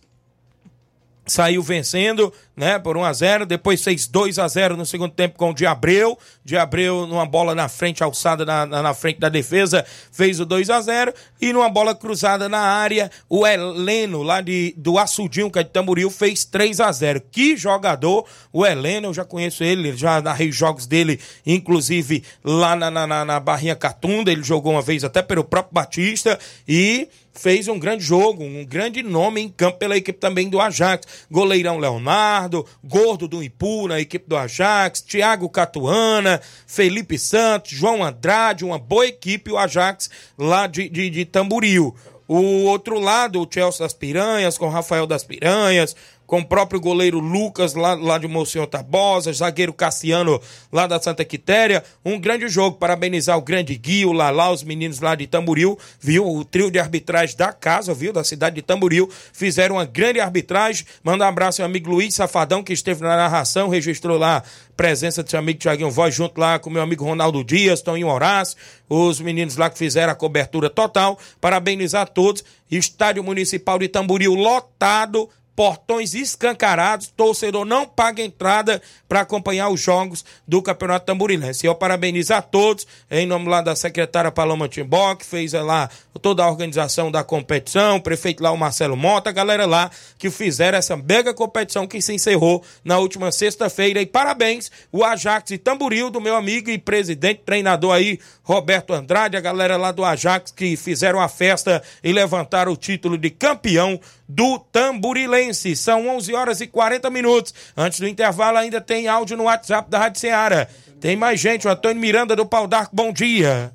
saiu vencendo, né, por 1 a 0, depois fez 2 a 0 no segundo tempo com o Diabreu, Diabreu numa bola na frente alçada na, na, na, frente da defesa, fez o 2 a 0 e numa bola cruzada na área, o Heleno lá de do Açudinho, que é de Tamboril, fez 3 a 0. Que jogador, o Heleno, eu já conheço ele, já narrei jogos dele, inclusive lá na, na, na Barrinha Catunda, ele jogou uma vez até pelo próprio Batista e fez um grande jogo, um grande nome em campo pela equipe também do Ajax. Goleirão Leonardo, Gordo do Ipu na equipe do Ajax, Thiago Catuana, Felipe Santos, João Andrade, uma boa equipe, o Ajax lá de, de, de Tamburil. O outro lado, o Chelsea das Piranhas, com Rafael das Piranhas, com o próprio goleiro Lucas, lá, lá de Monsenhor Tabosa, zagueiro Cassiano, lá da Santa Quitéria. Um grande jogo, parabenizar o grande Gui, o Lalá, os meninos lá de Tamboril, viu? O trio de arbitragem da casa, viu? Da cidade de Tamboril, fizeram uma grande arbitragem. Manda um abraço ao amigo Luiz Safadão, que esteve na narração, registrou lá presença do seu amigo Tiaguinho Voz, junto lá com meu amigo Ronaldo Dias, Toninho Horácio, os meninos lá que fizeram a cobertura total. Parabenizar todos. Estádio Municipal de Tamboril lotado portões escancarados, torcedor não paga entrada para acompanhar os jogos do Campeonato Tamborilense. Eu parabenizo a todos, em nome lá da secretária Paloma Timbó, que fez lá toda a organização da competição, o prefeito lá, o Marcelo Mota, a galera lá que fizeram essa mega competição que se encerrou na última sexta-feira. E parabéns, o Ajax e Tamboril, do meu amigo e presidente, treinador aí, Roberto Andrade, a galera lá do Ajax que fizeram a festa e levantaram o título de campeão do Tamburilense. São 11 horas e 40 minutos. Antes do intervalo, ainda tem áudio no WhatsApp da Rádio Ceará. Tem mais gente, o Antônio Miranda do Pau d'Arco, bom dia.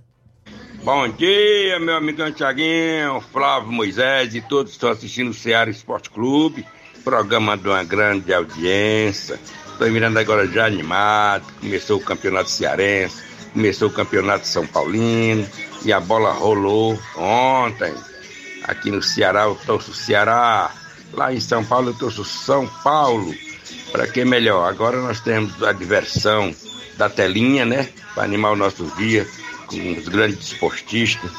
Bom dia, meu amigo Tiaguinho, Flávio Moisés e todos que estão assistindo o Ceará Esporte Clube. Programa de uma grande audiência. Estou mirando agora já animado. Começou o campeonato cearense, começou o campeonato São Paulino e a bola rolou ontem Aqui no Ceará eu torço Ceará. Lá em São Paulo eu torço São Paulo. Para que melhor? Agora nós temos a diversão da telinha, né? Para animar os nossos dias com os grandes esportistas,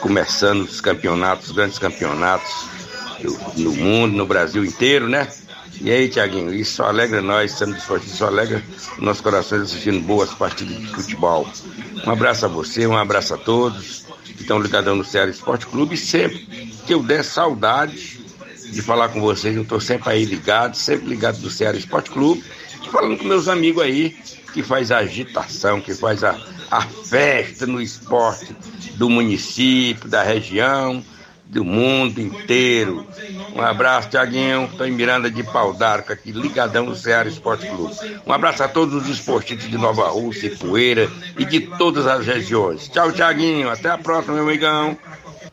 começando os campeonatos, os grandes campeonatos do, no mundo, no Brasil inteiro, né? E aí, Tiaguinho, isso só alegra nós, somos esportistas, só alegra nossos corações assistindo boas partidas de futebol. Um abraço a você, um abraço a todos que estão ligados no Ceará Esporte Clube. Sempre que eu der saudade de falar com vocês, eu estou sempre aí ligado, sempre ligado do Ceará Esporte Clube, falando com meus amigos aí que faz a agitação, que faz a, a festa no esporte do município, da região, do mundo inteiro. Um abraço, Tiaguinho. Estou em Miranda de Pau d'Arco, aqui ligadão no Ceará Esporte Clube. Um abraço a todos os esportistas de Nova Rússia e Poeira e de todas as regiões. Tchau, Tiaguinho. Até a próxima, meu amigão.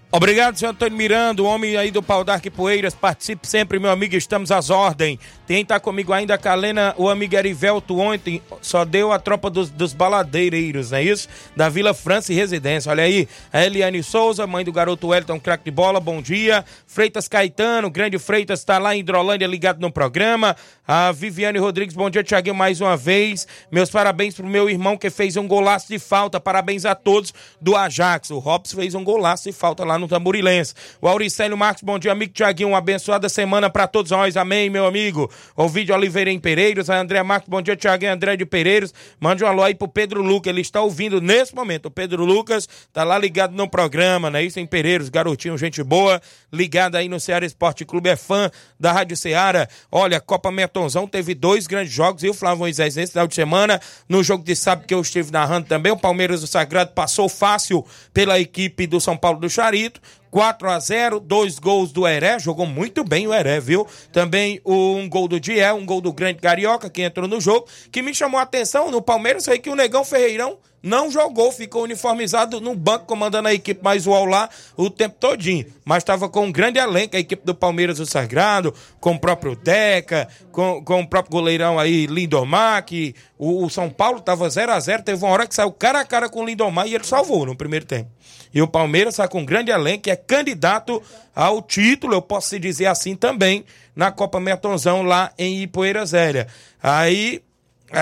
Obrigado, senhor Antônio Miranda, o homem aí do Pau d'Arco e Poeiras. Participe sempre, meu amigo, estamos às ordens. Quem tá comigo ainda, a Calena, o amigo Erivelto ontem, só deu a tropa dos, dos baladeireiros, não é isso? Da Vila França e Residência. Olha aí, a Eliane Souza, mãe do garoto Wellington, craque de bola, bom dia. Freitas Caetano, grande Freitas, tá lá em Hidrolândia, ligado no programa. A Viviane Rodrigues, bom dia, Tiaguinho, mais uma vez. Meus parabéns pro meu irmão que fez um golaço de falta. Parabéns a todos do Ajax. O Robson fez um golaço de falta lá no Tamborilense. O Auricélio Marcos, bom dia, amigo Tiaguinho. Uma abençoada semana para todos nós. Amém, meu amigo. Ovidio Oliveira em Pereiros. A André Marcos, bom dia, Tiaguinho. André de Pereiros. Mande um alô aí pro Pedro Lucas. Ele está ouvindo nesse momento. O Pedro Lucas tá lá ligado no programa, né? Isso em Pereiros. Garotinho, gente boa. Ligado aí no Ceará Esporte Clube. É fã da Rádio Ceará. Olha, Copa Metonzão teve dois grandes jogos. E o Flávio Moisés nesse final de semana. No jogo de sábado que eu estive narrando também. O Palmeiras do Sagrado passou fácil pela equipe do São Paulo do Charito. 4 a 0 dois gols do Heré, jogou muito bem o Heré, viu? Também um gol do Diel, um gol do Grande Carioca, que entrou no jogo, que me chamou a atenção no Palmeiras, foi que o Negão Ferreirão não jogou, ficou uniformizado no banco, comandando a equipe mais o lá o tempo todinho. Mas estava com um grande elenco, a equipe do Palmeiras do Sagrado, com o próprio Deca, com, com o próprio goleirão aí, Lindomar, que o, o São Paulo estava 0 a 0 teve uma hora que saiu cara a cara com o Lindomar e ele salvou no primeiro tempo. E o Palmeiras está com um grande elenco, é candidato ao título, eu posso se dizer assim também, na Copa Metonzão lá em Ipoeira Zélia. Aí,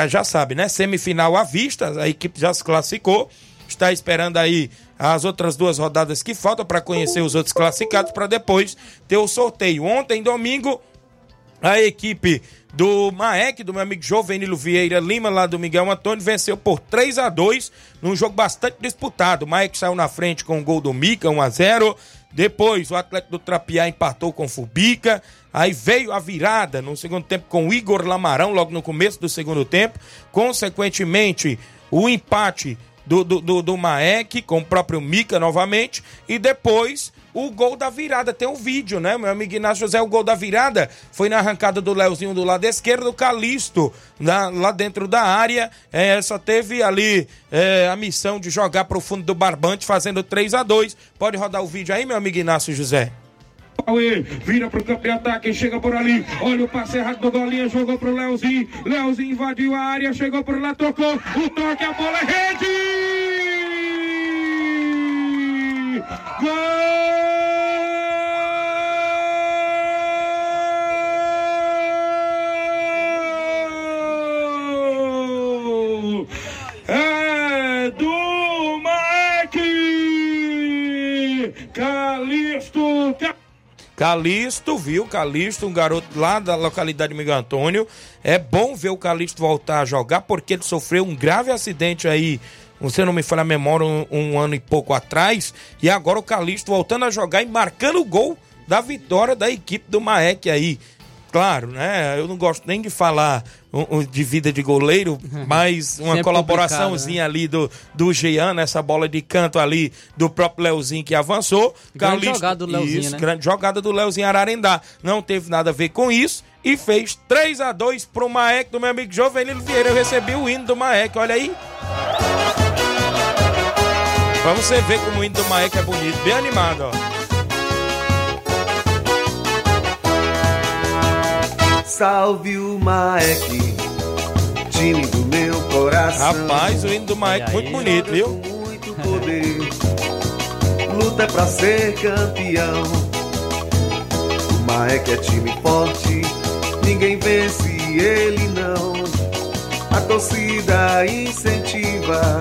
já sabe, né? Semifinal à vista, a equipe já se classificou, está esperando aí as outras duas rodadas que faltam para conhecer os outros classificados para depois ter o sorteio. Ontem, domingo, a equipe do Maek, do meu amigo Jovenilo Vieira Lima, lá do Miguel Antônio, venceu por 3 a 2 num jogo bastante disputado. O Maek saiu na frente com o gol do Mica, 1 a 0 Depois o Atlético do Trapiá empatou com Fubica. Aí veio a virada no segundo tempo com Igor Lamarão, logo no começo do segundo tempo. Consequentemente, o empate do, do, do, do Maek com o próprio Mica novamente. E depois o gol da virada. Tem um vídeo, né? Meu amigo Inácio José, o gol da virada foi na arrancada do Leozinho do lado esquerdo, o Calisto na, lá dentro da área. É, só teve ali é, a missão de jogar pro fundo do barbante, fazendo 3 a 2 Pode rodar o vídeo aí, meu amigo Inácio José. Cauê, vira pro campo de ataque, chega por ali, olha o passe errado do Golinha, jogou pro Leozinho, Leozinho invadiu a área, chegou por lá, tocou, o toque, a bola é rede! Gol! É do Maek! Calixto! Calixto, viu? Calixto, um garoto lá da localidade de Miguel Antônio. É bom ver o Calixto voltar a jogar porque ele sofreu um grave acidente aí você não me fala a memória, um, um, ano e pouco atrás. E agora o Calixto voltando a jogar e marcando o gol da vitória da equipe do Maek aí. Claro, né? Eu não gosto nem de falar de vida de goleiro, mas uma colaboraçãozinha né? ali do, do Jean, nessa bola de canto ali do próprio Leozinho que avançou. Grande Calixto, jogada do Leozinho, isso, né? grande jogada do Leozinho Ararendá. Não teve nada a ver com isso e fez 3 a 2 pro Maek do meu amigo Jovenilo Vieira. Eu recebi o hino do Maek, olha aí. Pra você ver como o hino do Maek é bonito, bem animado, ó. Salve o Maek, time do meu coração. Rapaz, o hino do Maek muito bonito, viu? Muito poder, luta pra ser campeão. O Maek é time forte, ninguém vence ele não. A torcida incentiva,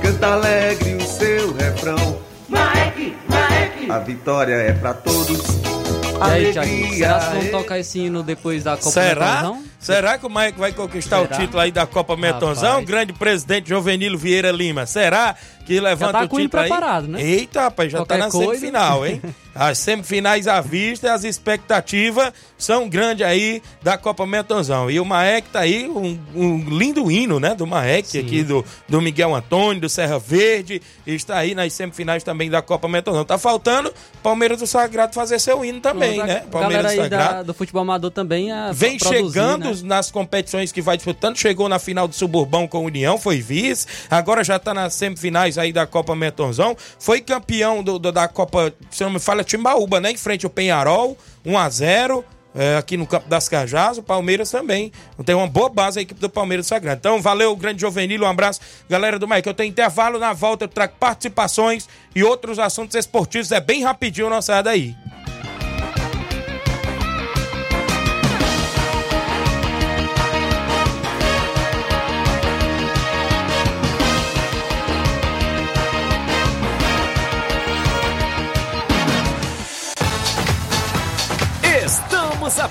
canta alegre o seu refrão. Maek, Maek. A vitória é pra todos. E aí, Thiaguinho, será que vão tocar esse hino depois da Copa Será? Metonzão? Será que o Mike vai conquistar Será? o título aí da Copa Metonzão? Rapaz. Grande presidente Jovenilo Vieira Lima. Será que levanta tá o com o hino título aí? preparado, né? Eita, rapaz, já Qualquer tá na coisa. semifinal, hein? As semifinais à vista, as expectativas são grandes aí da Copa Metonzão. E o Maek tá aí, um, um lindo hino, né? Do Maek, aqui do, do Miguel Antônio, do Serra Verde. Está aí nas semifinais também da Copa Metonzão. Tá faltando Palmeiras do Sagrado fazer seu hino também, Pronto, né? Palmeiras do Sagrado. da- do futebol amador também a Vem produzir, chegando né? nas competições que vai disputando, chegou na final do Suburbão com a União, foi vice, agora já tá nas semifinais aí da Copa Metonzão, foi campeão do, do- da Copa, se não me falha, Timbaúba, né? Em frente ao Penharol, 1 a 0 é, aqui no Campo das Cajás, o Palmeiras também. Tem uma boa base a equipe do Palmeiras Sagrado. Então, valeu, grande Jovenilo, um abraço, galera do Mike. Eu tenho intervalo na volta, eu trago participações e outros assuntos esportivos. É bem rapidinho, não sai daí.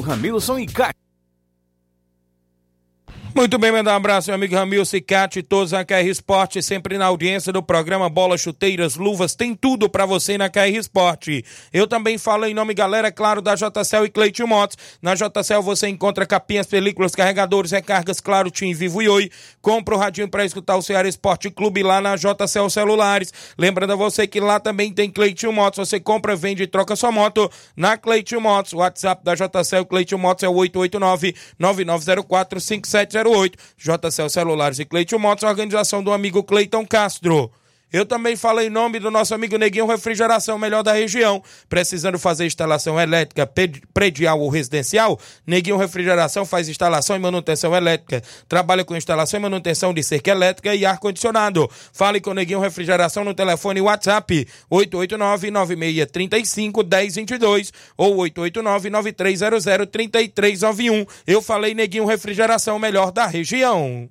Ramilson e Cátia. Muito bem, mandar um abraço, meu amigo Ramil Cicate, todos na KR Esporte, sempre na audiência do programa Bola, Chuteiras, Luvas, tem tudo pra você na KR Esporte. Eu também falo em nome, galera, claro, da JCL e Cleiton Motos. Na JCL você encontra capinhas, películas, carregadores, recargas, claro, Tim Vivo e Oi. Compra o radinho pra escutar o Ceará Esporte Clube lá na JCL Celulares. Lembrando a você que lá também tem Cleiton Motos, você compra, vende e troca sua moto na Cleiton Motos. WhatsApp da JCL Cleiton Motos é o 889 9904 5708 JCL Celulares e Cleiton Motos, organização do amigo Cleiton Castro. Eu também falo em nome do nosso amigo Neguinho Refrigeração, melhor da região. Precisando fazer instalação elétrica predial ou residencial? Neguinho Refrigeração faz instalação e manutenção elétrica. Trabalha com instalação e manutenção de cerca elétrica e ar-condicionado. Fale com Neguinho Refrigeração no telefone WhatsApp 889-9635-1022 ou 889-9300-3391. Eu falei Neguinho Refrigeração, melhor da região.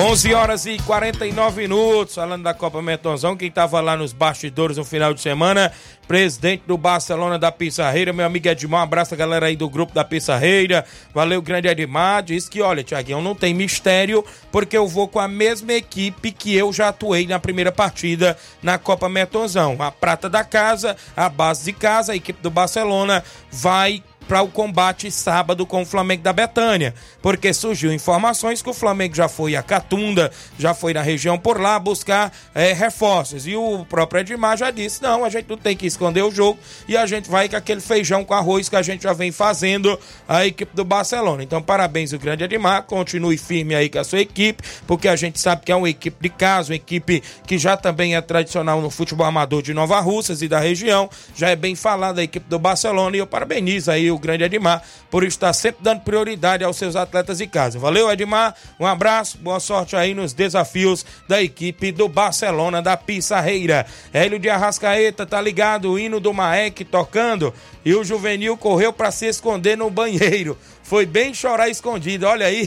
11 horas e 49 minutos, falando da Copa Metonzão, quem tava lá nos bastidores no final de semana, presidente do Barcelona da Pissarreira, meu amigo Edmar, um abraço a galera aí do grupo da Pissarreira, valeu grande Edmar, diz que olha, Tiaguinho, não tem mistério, porque eu vou com a mesma equipe que eu já atuei na primeira partida na Copa Metonzão, a prata da casa, a base de casa, a equipe do Barcelona vai para o combate sábado com o Flamengo da Betânia, porque surgiu informações que o Flamengo já foi a Catunda, já foi na região por lá buscar eh, reforços. E o próprio Edmar já disse: não, a gente não tem que esconder o jogo e a gente vai com aquele feijão com arroz que a gente já vem fazendo a equipe do Barcelona. Então, parabéns o grande Edmar, continue firme aí com a sua equipe, porque a gente sabe que é uma equipe de casa, uma equipe que já também é tradicional no futebol amador de Nova Russas e da região, já é bem falada a equipe do Barcelona e eu parabenizo aí o o grande Edmar, por estar sempre dando prioridade aos seus atletas de casa. Valeu, Edmar. Um abraço, boa sorte aí nos desafios da equipe do Barcelona da Pissarreira. Hélio de Arrascaeta, tá ligado? O hino do Maek tocando e o juvenil correu para se esconder no banheiro. Foi bem chorar escondido, olha aí.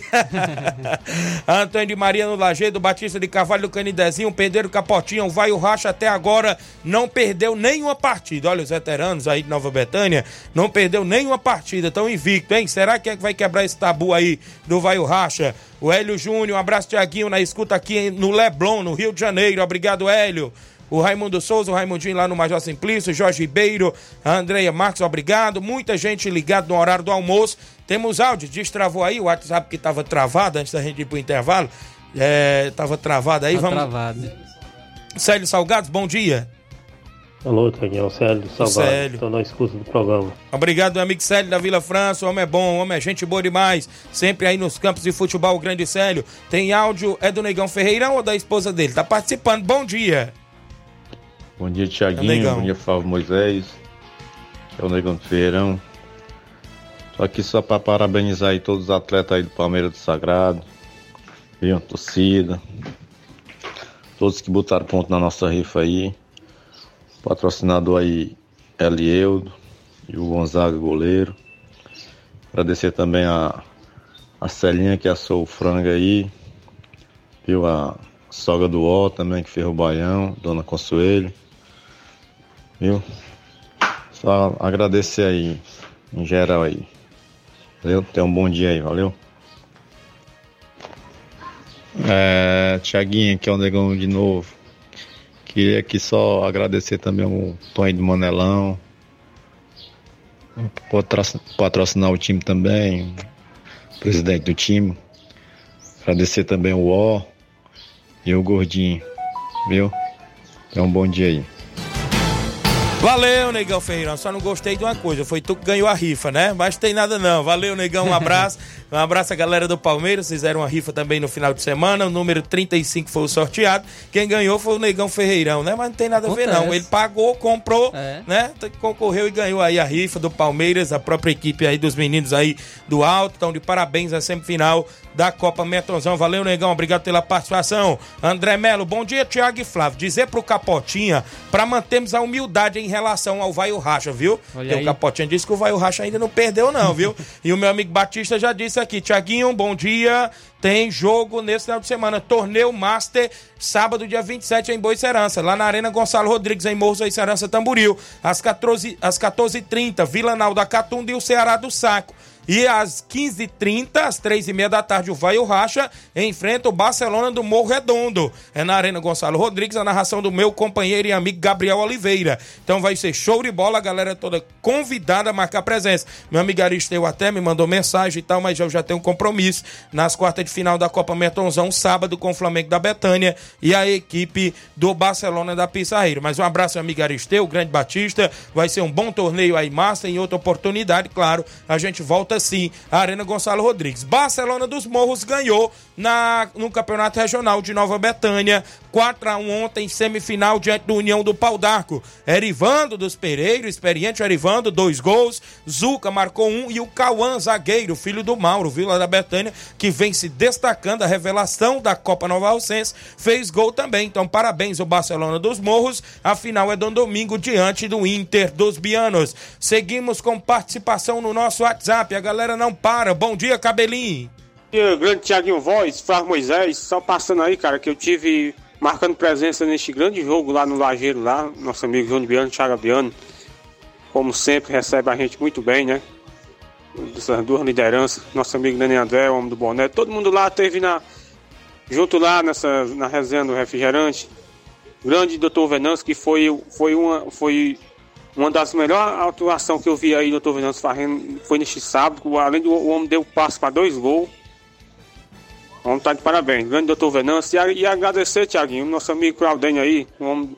Antônio de Maria no Lajeado, Batista de Carvalho do Canidezinho, Pedreiro Capotinho, vai o Racha até agora, não perdeu nenhuma partida. Olha, os veteranos aí de Nova Betânia, não perdeu nenhuma partida, tão invicto, hein? Será que é que vai quebrar esse tabu aí do Vai o Racha? O Hélio Júnior, um abraço, Tiaguinho, na escuta aqui no Leblon, no Rio de Janeiro. Obrigado, Hélio o Raimundo Souza, o Raimundinho lá no Major Simplício, Jorge Ribeiro, a Andreia Marques, obrigado. Muita gente ligada no horário do almoço. Temos áudio, destravou aí o WhatsApp que estava travado antes da gente ir pro intervalo. Estava travado aí, Tá vamos. travado. Célio Salgados, bom dia. Alô, Daniel Célio Salgado. Célio. Estou na escuta do programa. Obrigado, meu amigo Célio da Vila França. O homem é bom, o homem é gente boa demais. Sempre aí nos campos de futebol, o grande Célio. Tem áudio, é do Negão Ferreirão ou da esposa dele? Tá participando. Bom dia. Bom dia, É o Tiaguinho. Negão. Bom dia, Flávio Moisés. É o Negão do Ferreirão. Tô aqui só para parabenizar aí todos os atletas aí do Palmeiras do Sagrado. Viu? Torcida. Todos que botaram ponto na nossa rifa aí. Patrocinador aí, Elieudo e o Gonzaga, goleiro. Agradecer também a, a Celinha que assou o frango aí. Viu? A sogra do Ó também que fez o baião, Dona Consuelo. Viu? Só agradecer aí, em geral aí. Valeu? Tenha um bom dia aí, valeu? É, Tiaguinho, aqui é o Negão de novo. Queria aqui só agradecer também o Tony do Manelão. Patrocinar, o time também, o presidente do time. Agradecer também o O e o Gordinho, viu? Tenha um bom dia aí. Valeu, Negão Ferreirão. Só não gostei de uma coisa. Foi tu que ganhou a rifa, né? Mas tem nada não. Valeu, Negão. Um abraço. um abraço à galera do Palmeiras. Fizeram uma rifa também no final de semana. O número 35 foi o sorteado. Quem ganhou foi o Negão Ferreirão, né? Mas não tem nada a ver, não. Ele pagou, comprou, É. né? Concorreu e ganhou aí a rifa do Palmeiras, a própria equipe aí dos meninos aí do Alto. Então, de parabéns à semifinal da Copa Metonzão. Valeu, Negão. Obrigado pela participação. André Melo, bom dia, Tiago e Flávio. Dizer pro Capotinha para mantermos a humildade em relação ao Vai o Racha, viu? Porque o Capotinha disse que o Vai o Racha ainda não perdeu, não, viu? e o meu amigo Batista já disse aqui, Tiaguinho, bom dia. Tem jogo nesse final de semana, torneio Master, sábado, dia 27, em Boicerança, lá na Arena Gonçalo Rodrigues, em Morros, Boicerança, Tamboril, às 14h30, às 14h30, Vila Nau da Catunda e o Ceará do Saco. E às 15h30, às 3h30 da tarde, o Vai o Racha enfrenta o Barcelona do Morro Redondo. É na Arena Gonçalo Rodrigues, a narração do meu companheiro e amigo Gabriel Oliveira. Então vai ser show de bola, a galera toda convidada a marcar presença. Meu amigo Aristeu até me mandou mensagem e tal, mas eu já tenho um compromisso nas quartas de final da Copa Metonzão, sábado, com o Flamengo da Betânia e a equipe do Barcelona da Pissarreira. Mas um abraço, meu amigo Aristeu, grande Batista. Vai ser um bom torneio aí, massa. Em outra oportunidade, claro, a gente volta sim à Arena Gonçalo Rodrigues. Barcelona dos Morros ganhou na, no Campeonato Regional de Nova Betânia. 4x1 ontem, semifinal, diante do União do Pau d'Arco. Erivando dos Pereiro, experiente Erivando, dois gols. Zuca marcou um e o Cauã, zagueiro, filho do Mauro, Vila da Betânia, que vem se destacando, a revelação da Copa Nova Alcense, fez gol também. Então, parabéns ao Barcelona dos Morros. A final é do domingo diante do Inter dos Bianos. Seguimos com participação no nosso WhatsApp. A galera não para. Bom dia, Cabelinho. Grande Tiaguinho Voz, Flávio Moisés, só passando aí, cara, que eu tive marcando presença neste grande jogo lá no Lajeiro, lá, nosso amigo João Biano, Thiago Biano, como sempre, recebe a gente muito bem, né? Dessas duas lideranças, nosso amigo Dani André, o homem do boné, todo mundo lá teve na. junto lá nessa, na resenha do refrigerante. Grande doutor Venâncio, que foi, foi uma. Foi uma das melhores atuações que eu vi aí, doutor Venâncio fazendo, foi neste sábado. Além do o homem deu passo para dois gols. Homem tá de parabéns. Grande doutor Venâncio. E, agradecer, Tiaguinho, nosso amigo Claudênio aí, homem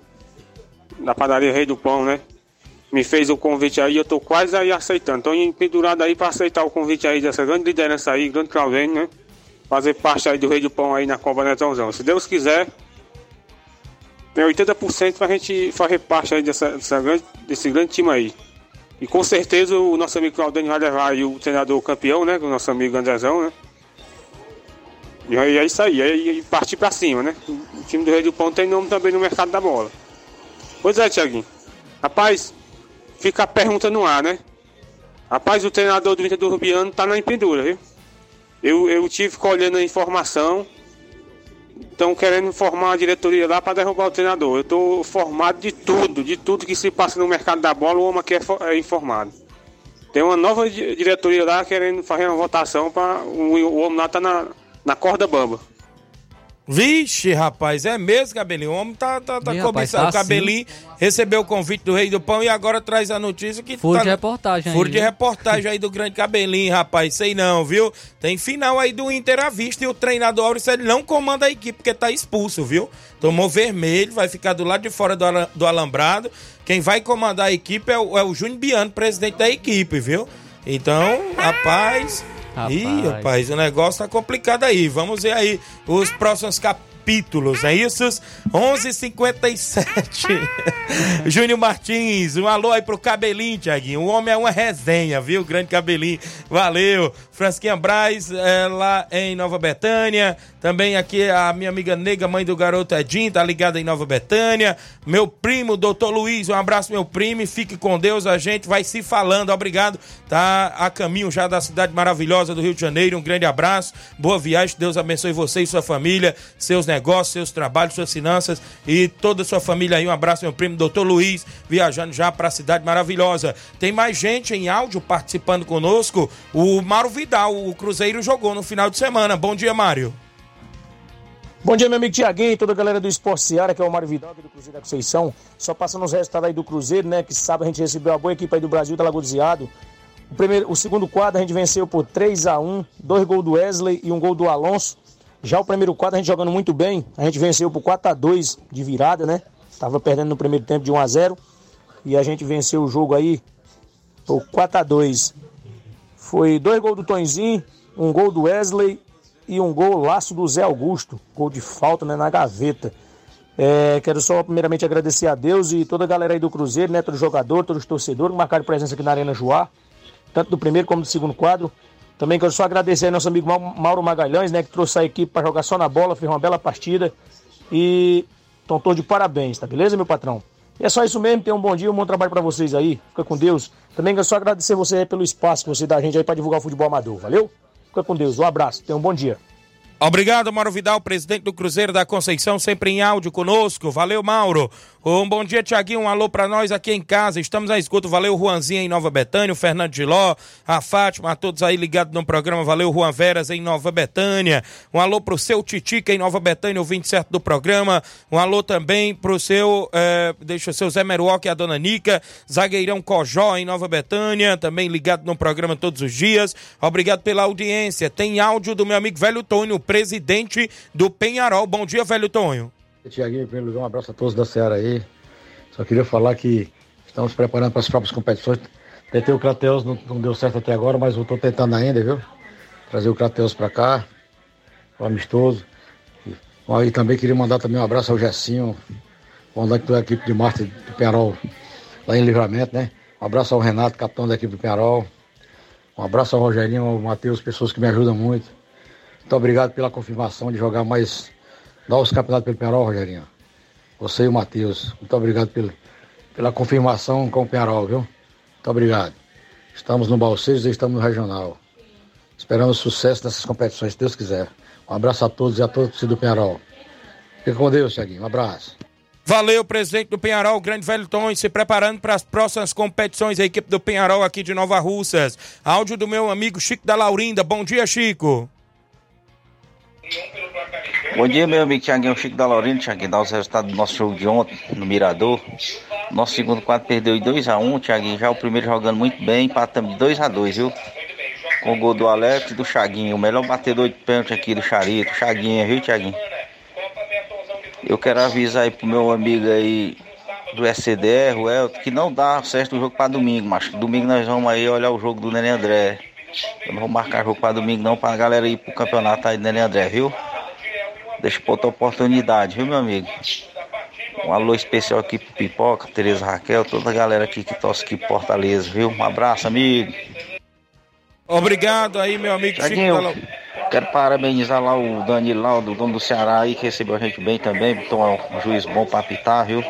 da padaria Rei do Pão, né? Me fez o convite aí, eu tô quase aí aceitando. Tô pendurado aí para aceitar o convite aí dessa grande liderança aí, grande Claudênio, né? Fazer parte aí do Rei do Pão aí na Copa Netãozão. Se Deus quiser, tem 80% pra gente fazer parte aí dessa, dessa grande, desse grande time aí. E com certeza o nosso amigo Claudênio vai levar aí o treinador campeão, né? O nosso amigo Andrezão, né? E aí é isso aí, aí partir pra cima, né? O time do Rei do Pão tem nome também no mercado da bola. Pois é, Tiaguinho. Rapaz, fica a pergunta no ar, né? Rapaz, o treinador do Inter do Rubiano tá na empendura, viu? Eu, eu tive colhendo a informação. Estão querendo formar a diretoria lá para derrubar o treinador. Eu tô formado de tudo, de tudo que se passa no mercado da bola, o homem aqui é, é informado. Tem uma nova diretoria lá querendo fazer uma votação para o, o homem lá tá na, na corda bamba. Vixe, rapaz, é mesmo, Cabelinho. O homem tá, tá, tá Ih, cobiçado. rapaz, tá o Cabelinho recebeu o convite do Rei do Pão e agora traz a notícia que Furo tá... de reportagem aí, Furo de viu? reportagem aí do grande Cabelinho, rapaz. Sei não, viu? Tem final aí do Inter à vista e o treinador Auricelli não comanda a equipe porque tá expulso, viu? Tomou vermelho, vai ficar do lado de fora do, do alambrado. Quem vai comandar a equipe é o, é o Júnior Biano, presidente da equipe, viu? Então, rapaz... Ih, Rapaz. rapaz, o negócio tá complicado aí. Vamos ver aí os próximos capítulos, é isso? 11:57. Júnior Martins, um alô aí pro Cabelinho, Tiaguinho. O homem é uma resenha, viu? Grande Cabelinho. Valeu. Frasquinha Braz, é, lá em Nova Betânia. Também aqui a minha amiga Nega, mãe do garoto Edinho, tá ligada em Nova Betânia. Meu primo, doutor Luiz, um abraço, meu primo. e Fique com Deus, a gente vai se falando. Obrigado. Tá a caminho já da cidade maravilhosa do Rio de Janeiro. Um grande abraço. Boa viagem. Deus abençoe você e sua família, seus negócios, seus trabalhos, suas finanças e toda a sua família aí. Um abraço, meu primo, doutor Luiz, viajando já para a cidade maravilhosa. Tem mais gente em áudio participando conosco. O Mauro Vidal, o Cruzeiro jogou no final de semana. Bom dia, Mário. Bom dia, meu amigo Tiaguinho e toda a galera do Esporte Seara, que é o Mário Vidal aqui do Cruzeiro da Conceição. Só passando os resultados aí do Cruzeiro, né? Que sábado a gente recebeu a boa equipe aí do Brasil, da Lagoziado. O, primeiro, o segundo quadro a gente venceu por 3 a 1 dois gols do Wesley e um gol do Alonso. Já o primeiro quadro a gente jogando muito bem, a gente venceu por 4 a 2 de virada, né? Tava perdendo no primeiro tempo de 1 a 0 e a gente venceu o jogo aí por 4 a 2 Foi dois gols do Tonzinho, um gol do Wesley e um gol laço do Zé Augusto. Gol de falta né, na gaveta. É, quero só primeiramente agradecer a Deus e toda a galera aí do Cruzeiro, né? Todo jogador, todos os torcedores que marcaram presença aqui na Arena Joá, tanto do primeiro como do segundo quadro. Também quero só agradecer aí nosso amigo Mau- Mauro Magalhães, né? Que trouxe a equipe para jogar só na bola, fez uma bela partida. E estão todos de parabéns, tá beleza, meu patrão? E é só isso mesmo, tenham um bom dia, um bom trabalho para vocês aí. Fica com Deus. Também quero só agradecer você pelo espaço que você dá a gente aí para divulgar o futebol amador, valeu? Fica com Deus, um abraço, tenham um bom dia. Obrigado, Mauro Vidal, presidente do Cruzeiro da Conceição, sempre em áudio conosco. Valeu, Mauro. Um bom dia, Tiaguinho. Um alô pra nós aqui em casa. Estamos à escuta. Valeu, Juanzinho em Nova Betânia, o Fernando Giló, a Fátima, a todos aí ligados no programa. Valeu, Juan Veras em Nova Betânia. Um alô pro seu Titica em Nova Betânia, o 27 do programa. Um alô também pro seu, eh, deixa o seu Zé Meruoc e a dona Nica, zagueirão Cojó em Nova Betânia, também ligado no programa todos os dias. Obrigado pela audiência. Tem áudio do meu amigo Velho Tonho, presidente do Penharol. Bom dia, Velho Tonho. Tiaguinho, em primeiro lugar, um abraço a todos da Seara aí. Só queria falar que estamos preparando para as próprias competições. Tentei o Crateus, não, não deu certo até agora, mas eu estou tentando ainda, viu? Trazer o Crateus para cá, o amistoso. E, também queria mandar também um abraço ao Gessinho, comandante da equipe de Marte do Penarol, lá em Livramento, né? Um abraço ao Renato, capitão da equipe do Penarol. Um abraço ao Rogerinho, ao Matheus, pessoas que me ajudam muito. Muito obrigado pela confirmação de jogar mais novos campeonatos pelo Penarol, Rogerinho. Você e o Matheus. Muito obrigado pela confirmação com o Penarol, viu? Muito obrigado. Estamos no Balseiros e estamos no Regional. Esperamos sucesso nessas competições, se Deus quiser. Um abraço a todos e a todos do Penarol. Fica com Deus, Thiaguinho. Um abraço. Valeu, presidente do Penharol, grande velho Tom, se preparando para as próximas competições, a equipe do Penharol aqui de Nova Russas. Áudio do meu amigo Chico da Laurinda. Bom dia, Chico. Bom dia, meu amigo Tiaguinho Chico da Laurina. Tiaguinho, dá os resultados do nosso jogo de ontem no Mirador. Nosso segundo quadro perdeu de 2x1, Tiaguinho. Já o primeiro jogando muito bem, empatamos de 2x2, viu? Com o gol do Alex e do Chaguinho. O melhor batedor de pênalti aqui do Charito. Chaguinho, viu, Tiaguinho? Eu quero avisar aí pro meu amigo aí do SCDR, o Elton, que não dá certo o jogo para domingo, mas domingo nós vamos aí olhar o jogo do Nenê André. Eu não vou marcar jogo para domingo não, pra galera ir pro campeonato aí Nenê André, viu? Deixa pra outra oportunidade, viu, meu amigo? Um alô especial aqui pro Pipoca, Tereza Raquel, toda a galera aqui que torce aqui pro Fortaleza, viu? Um abraço, amigo. Obrigado aí, meu amigo Chico quero parabenizar lá o Danilo lá, o do dono do Ceará aí, que recebeu a gente bem também, botou um juiz bom pra apitar, viu?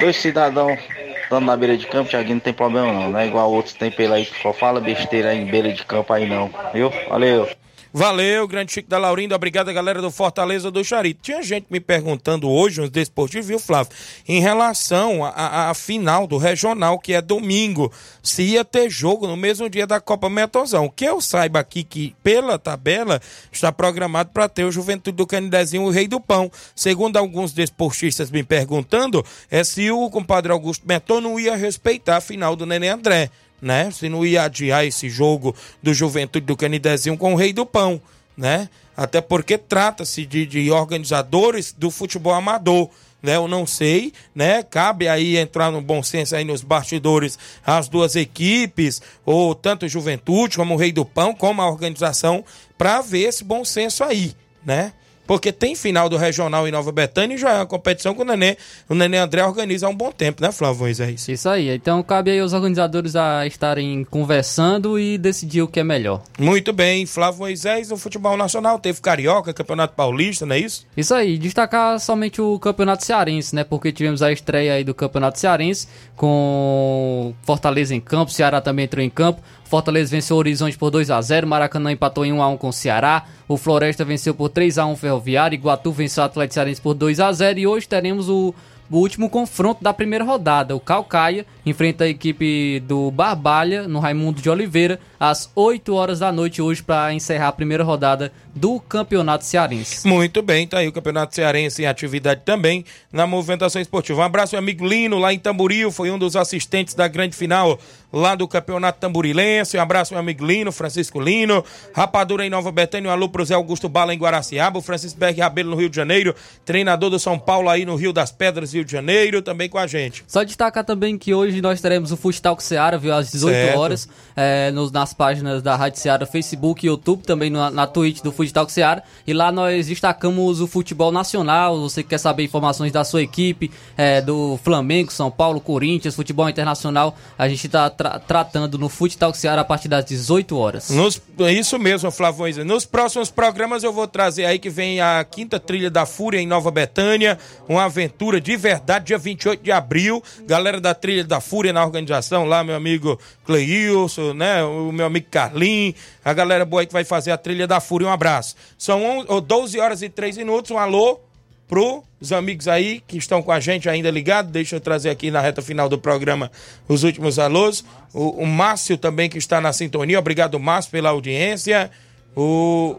Dois cidadãos estando na beira de campo, Tiaguinho, não tem problema não, não é igual outros tem pela aí que só fala besteira aí em beira de campo aí não, viu? Valeu. Valeu, grande Chico da Laurinda. Obrigado, galera do Fortaleza do Charito. Tinha gente me perguntando hoje, uns desportivos, viu, Flávio? Em relação à- final do regional, que é domingo, se ia ter jogo no mesmo dia da Copa Metozão. Que eu saiba aqui que, pela tabela, está programado para ter o Juventude do Canidezinho, o Rei do Pão. Segundo alguns desportistas me perguntando, é se o compadre Augusto Meton não ia respeitar a final do Nenê André né? Se não ia adiar esse jogo do Juventude do Canidezinho com o Rei do Pão, né? Até porque trata-se de, de organizadores do futebol amador. Né, eu não sei, né? Cabe aí entrar no bom senso aí nos bastidores as duas equipes, ou tanto Juventude como o Rei do Pão, como a organização, para ver esse bom senso aí, né? Porque tem final do Regional em Nova Betânia e já é uma competição que o Nenê, o Nenê André organiza há um bom tempo, né, Flávio Moisés? Isso aí. Então cabe aí aos organizadores a estarem conversando e decidir o que é melhor. Muito bem, Flávio Moisés, o futebol nacional teve Carioca, Campeonato Paulista, não é isso? Isso aí, destacar somente o Campeonato Cearense, né? Porque tivemos a estreia aí do Campeonato Cearense com Fortaleza em campo, Ceará também entrou em campo. Fortaleza venceu o Horizonte por 2 a 0 Maracanã empatou em 1 a 1 com o Ceará. O Floresta venceu por 3 a 1 o Ferroviário. Iguatu venceu o Atlético Cearense por 2 a 0 E hoje teremos o, o último confronto da primeira rodada. O Calcaia enfrenta a equipe do Barbalha no Raimundo de Oliveira às 8 horas da noite hoje para encerrar a primeira rodada do Campeonato Cearense. Muito bem, tá aí o Campeonato Cearense em atividade também na movimentação esportiva. Um abraço, meu amigo Lino, lá em Tamboril, foi um dos assistentes da grande final lá do Campeonato Tamborilense. Um abraço, meu amigo Lino, Francisco Lino. Rapadura em Nova Betânia, um alô pro Zé Augusto Bala em Guaraciaba. O Francisco Berg Rabelo no Rio de Janeiro, treinador do São Paulo aí no Rio das Pedras, Rio de Janeiro, também com a gente. Só destacar também que hoje nós teremos o Futsal Seara, viu, às 18 Certo. horas, é, nos, nas páginas da Rádio Seara, Facebook e YouTube, também na, na Twitch do Futsal Seara. E lá nós destacamos o futebol nacional. Você que quer saber informações da sua equipe, é, do Flamengo, São Paulo, Corinthians, futebol internacional, a gente está tratando no Futsal Seara a partir das 18 horas. Nos, é isso mesmo, Flávio. Nos próximos programas eu vou trazer aí que vem a quinta trilha da Fúria em Nova Betânia, uma aventura de verdade, dia 28 de abril. Galera da trilha da Fúria na organização lá, meu amigo Cleilson, né? O meu amigo Carlin, a galera boa aí que vai fazer a trilha da Fúria. Um abraço. São 11, ou 12 horas e 3 minutos. Um alô pros amigos aí que estão com a gente ainda ligado. Deixa eu trazer aqui na reta final do programa os últimos alôs. O, o Márcio também que está na sintonia. Obrigado, Márcio, pela audiência. O.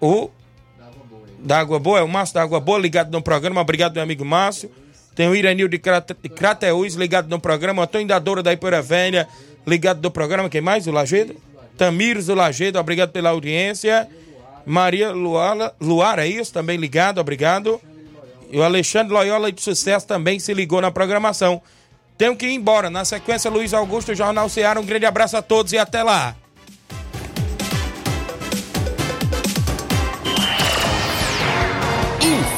O. Da Água Boa, é o Márcio da Água Boa ligado no programa. Obrigado, meu amigo Márcio. Tem o Iranil de Crate- de Crateús ligado no programa. O Antônio da Doura da Ipoeira Velha ligado no programa. Quem mais? O Lagedo? Tamires do Lagedo, obrigado pela audiência. Maria Luara, Luara, é isso? Também ligado, obrigado. E o Alexandre Loyola de Sucesso também se ligou na programação. Tenho que ir embora. Na sequência, Luiz Augusto, Jornal Ceará. Um grande abraço a todos e até lá.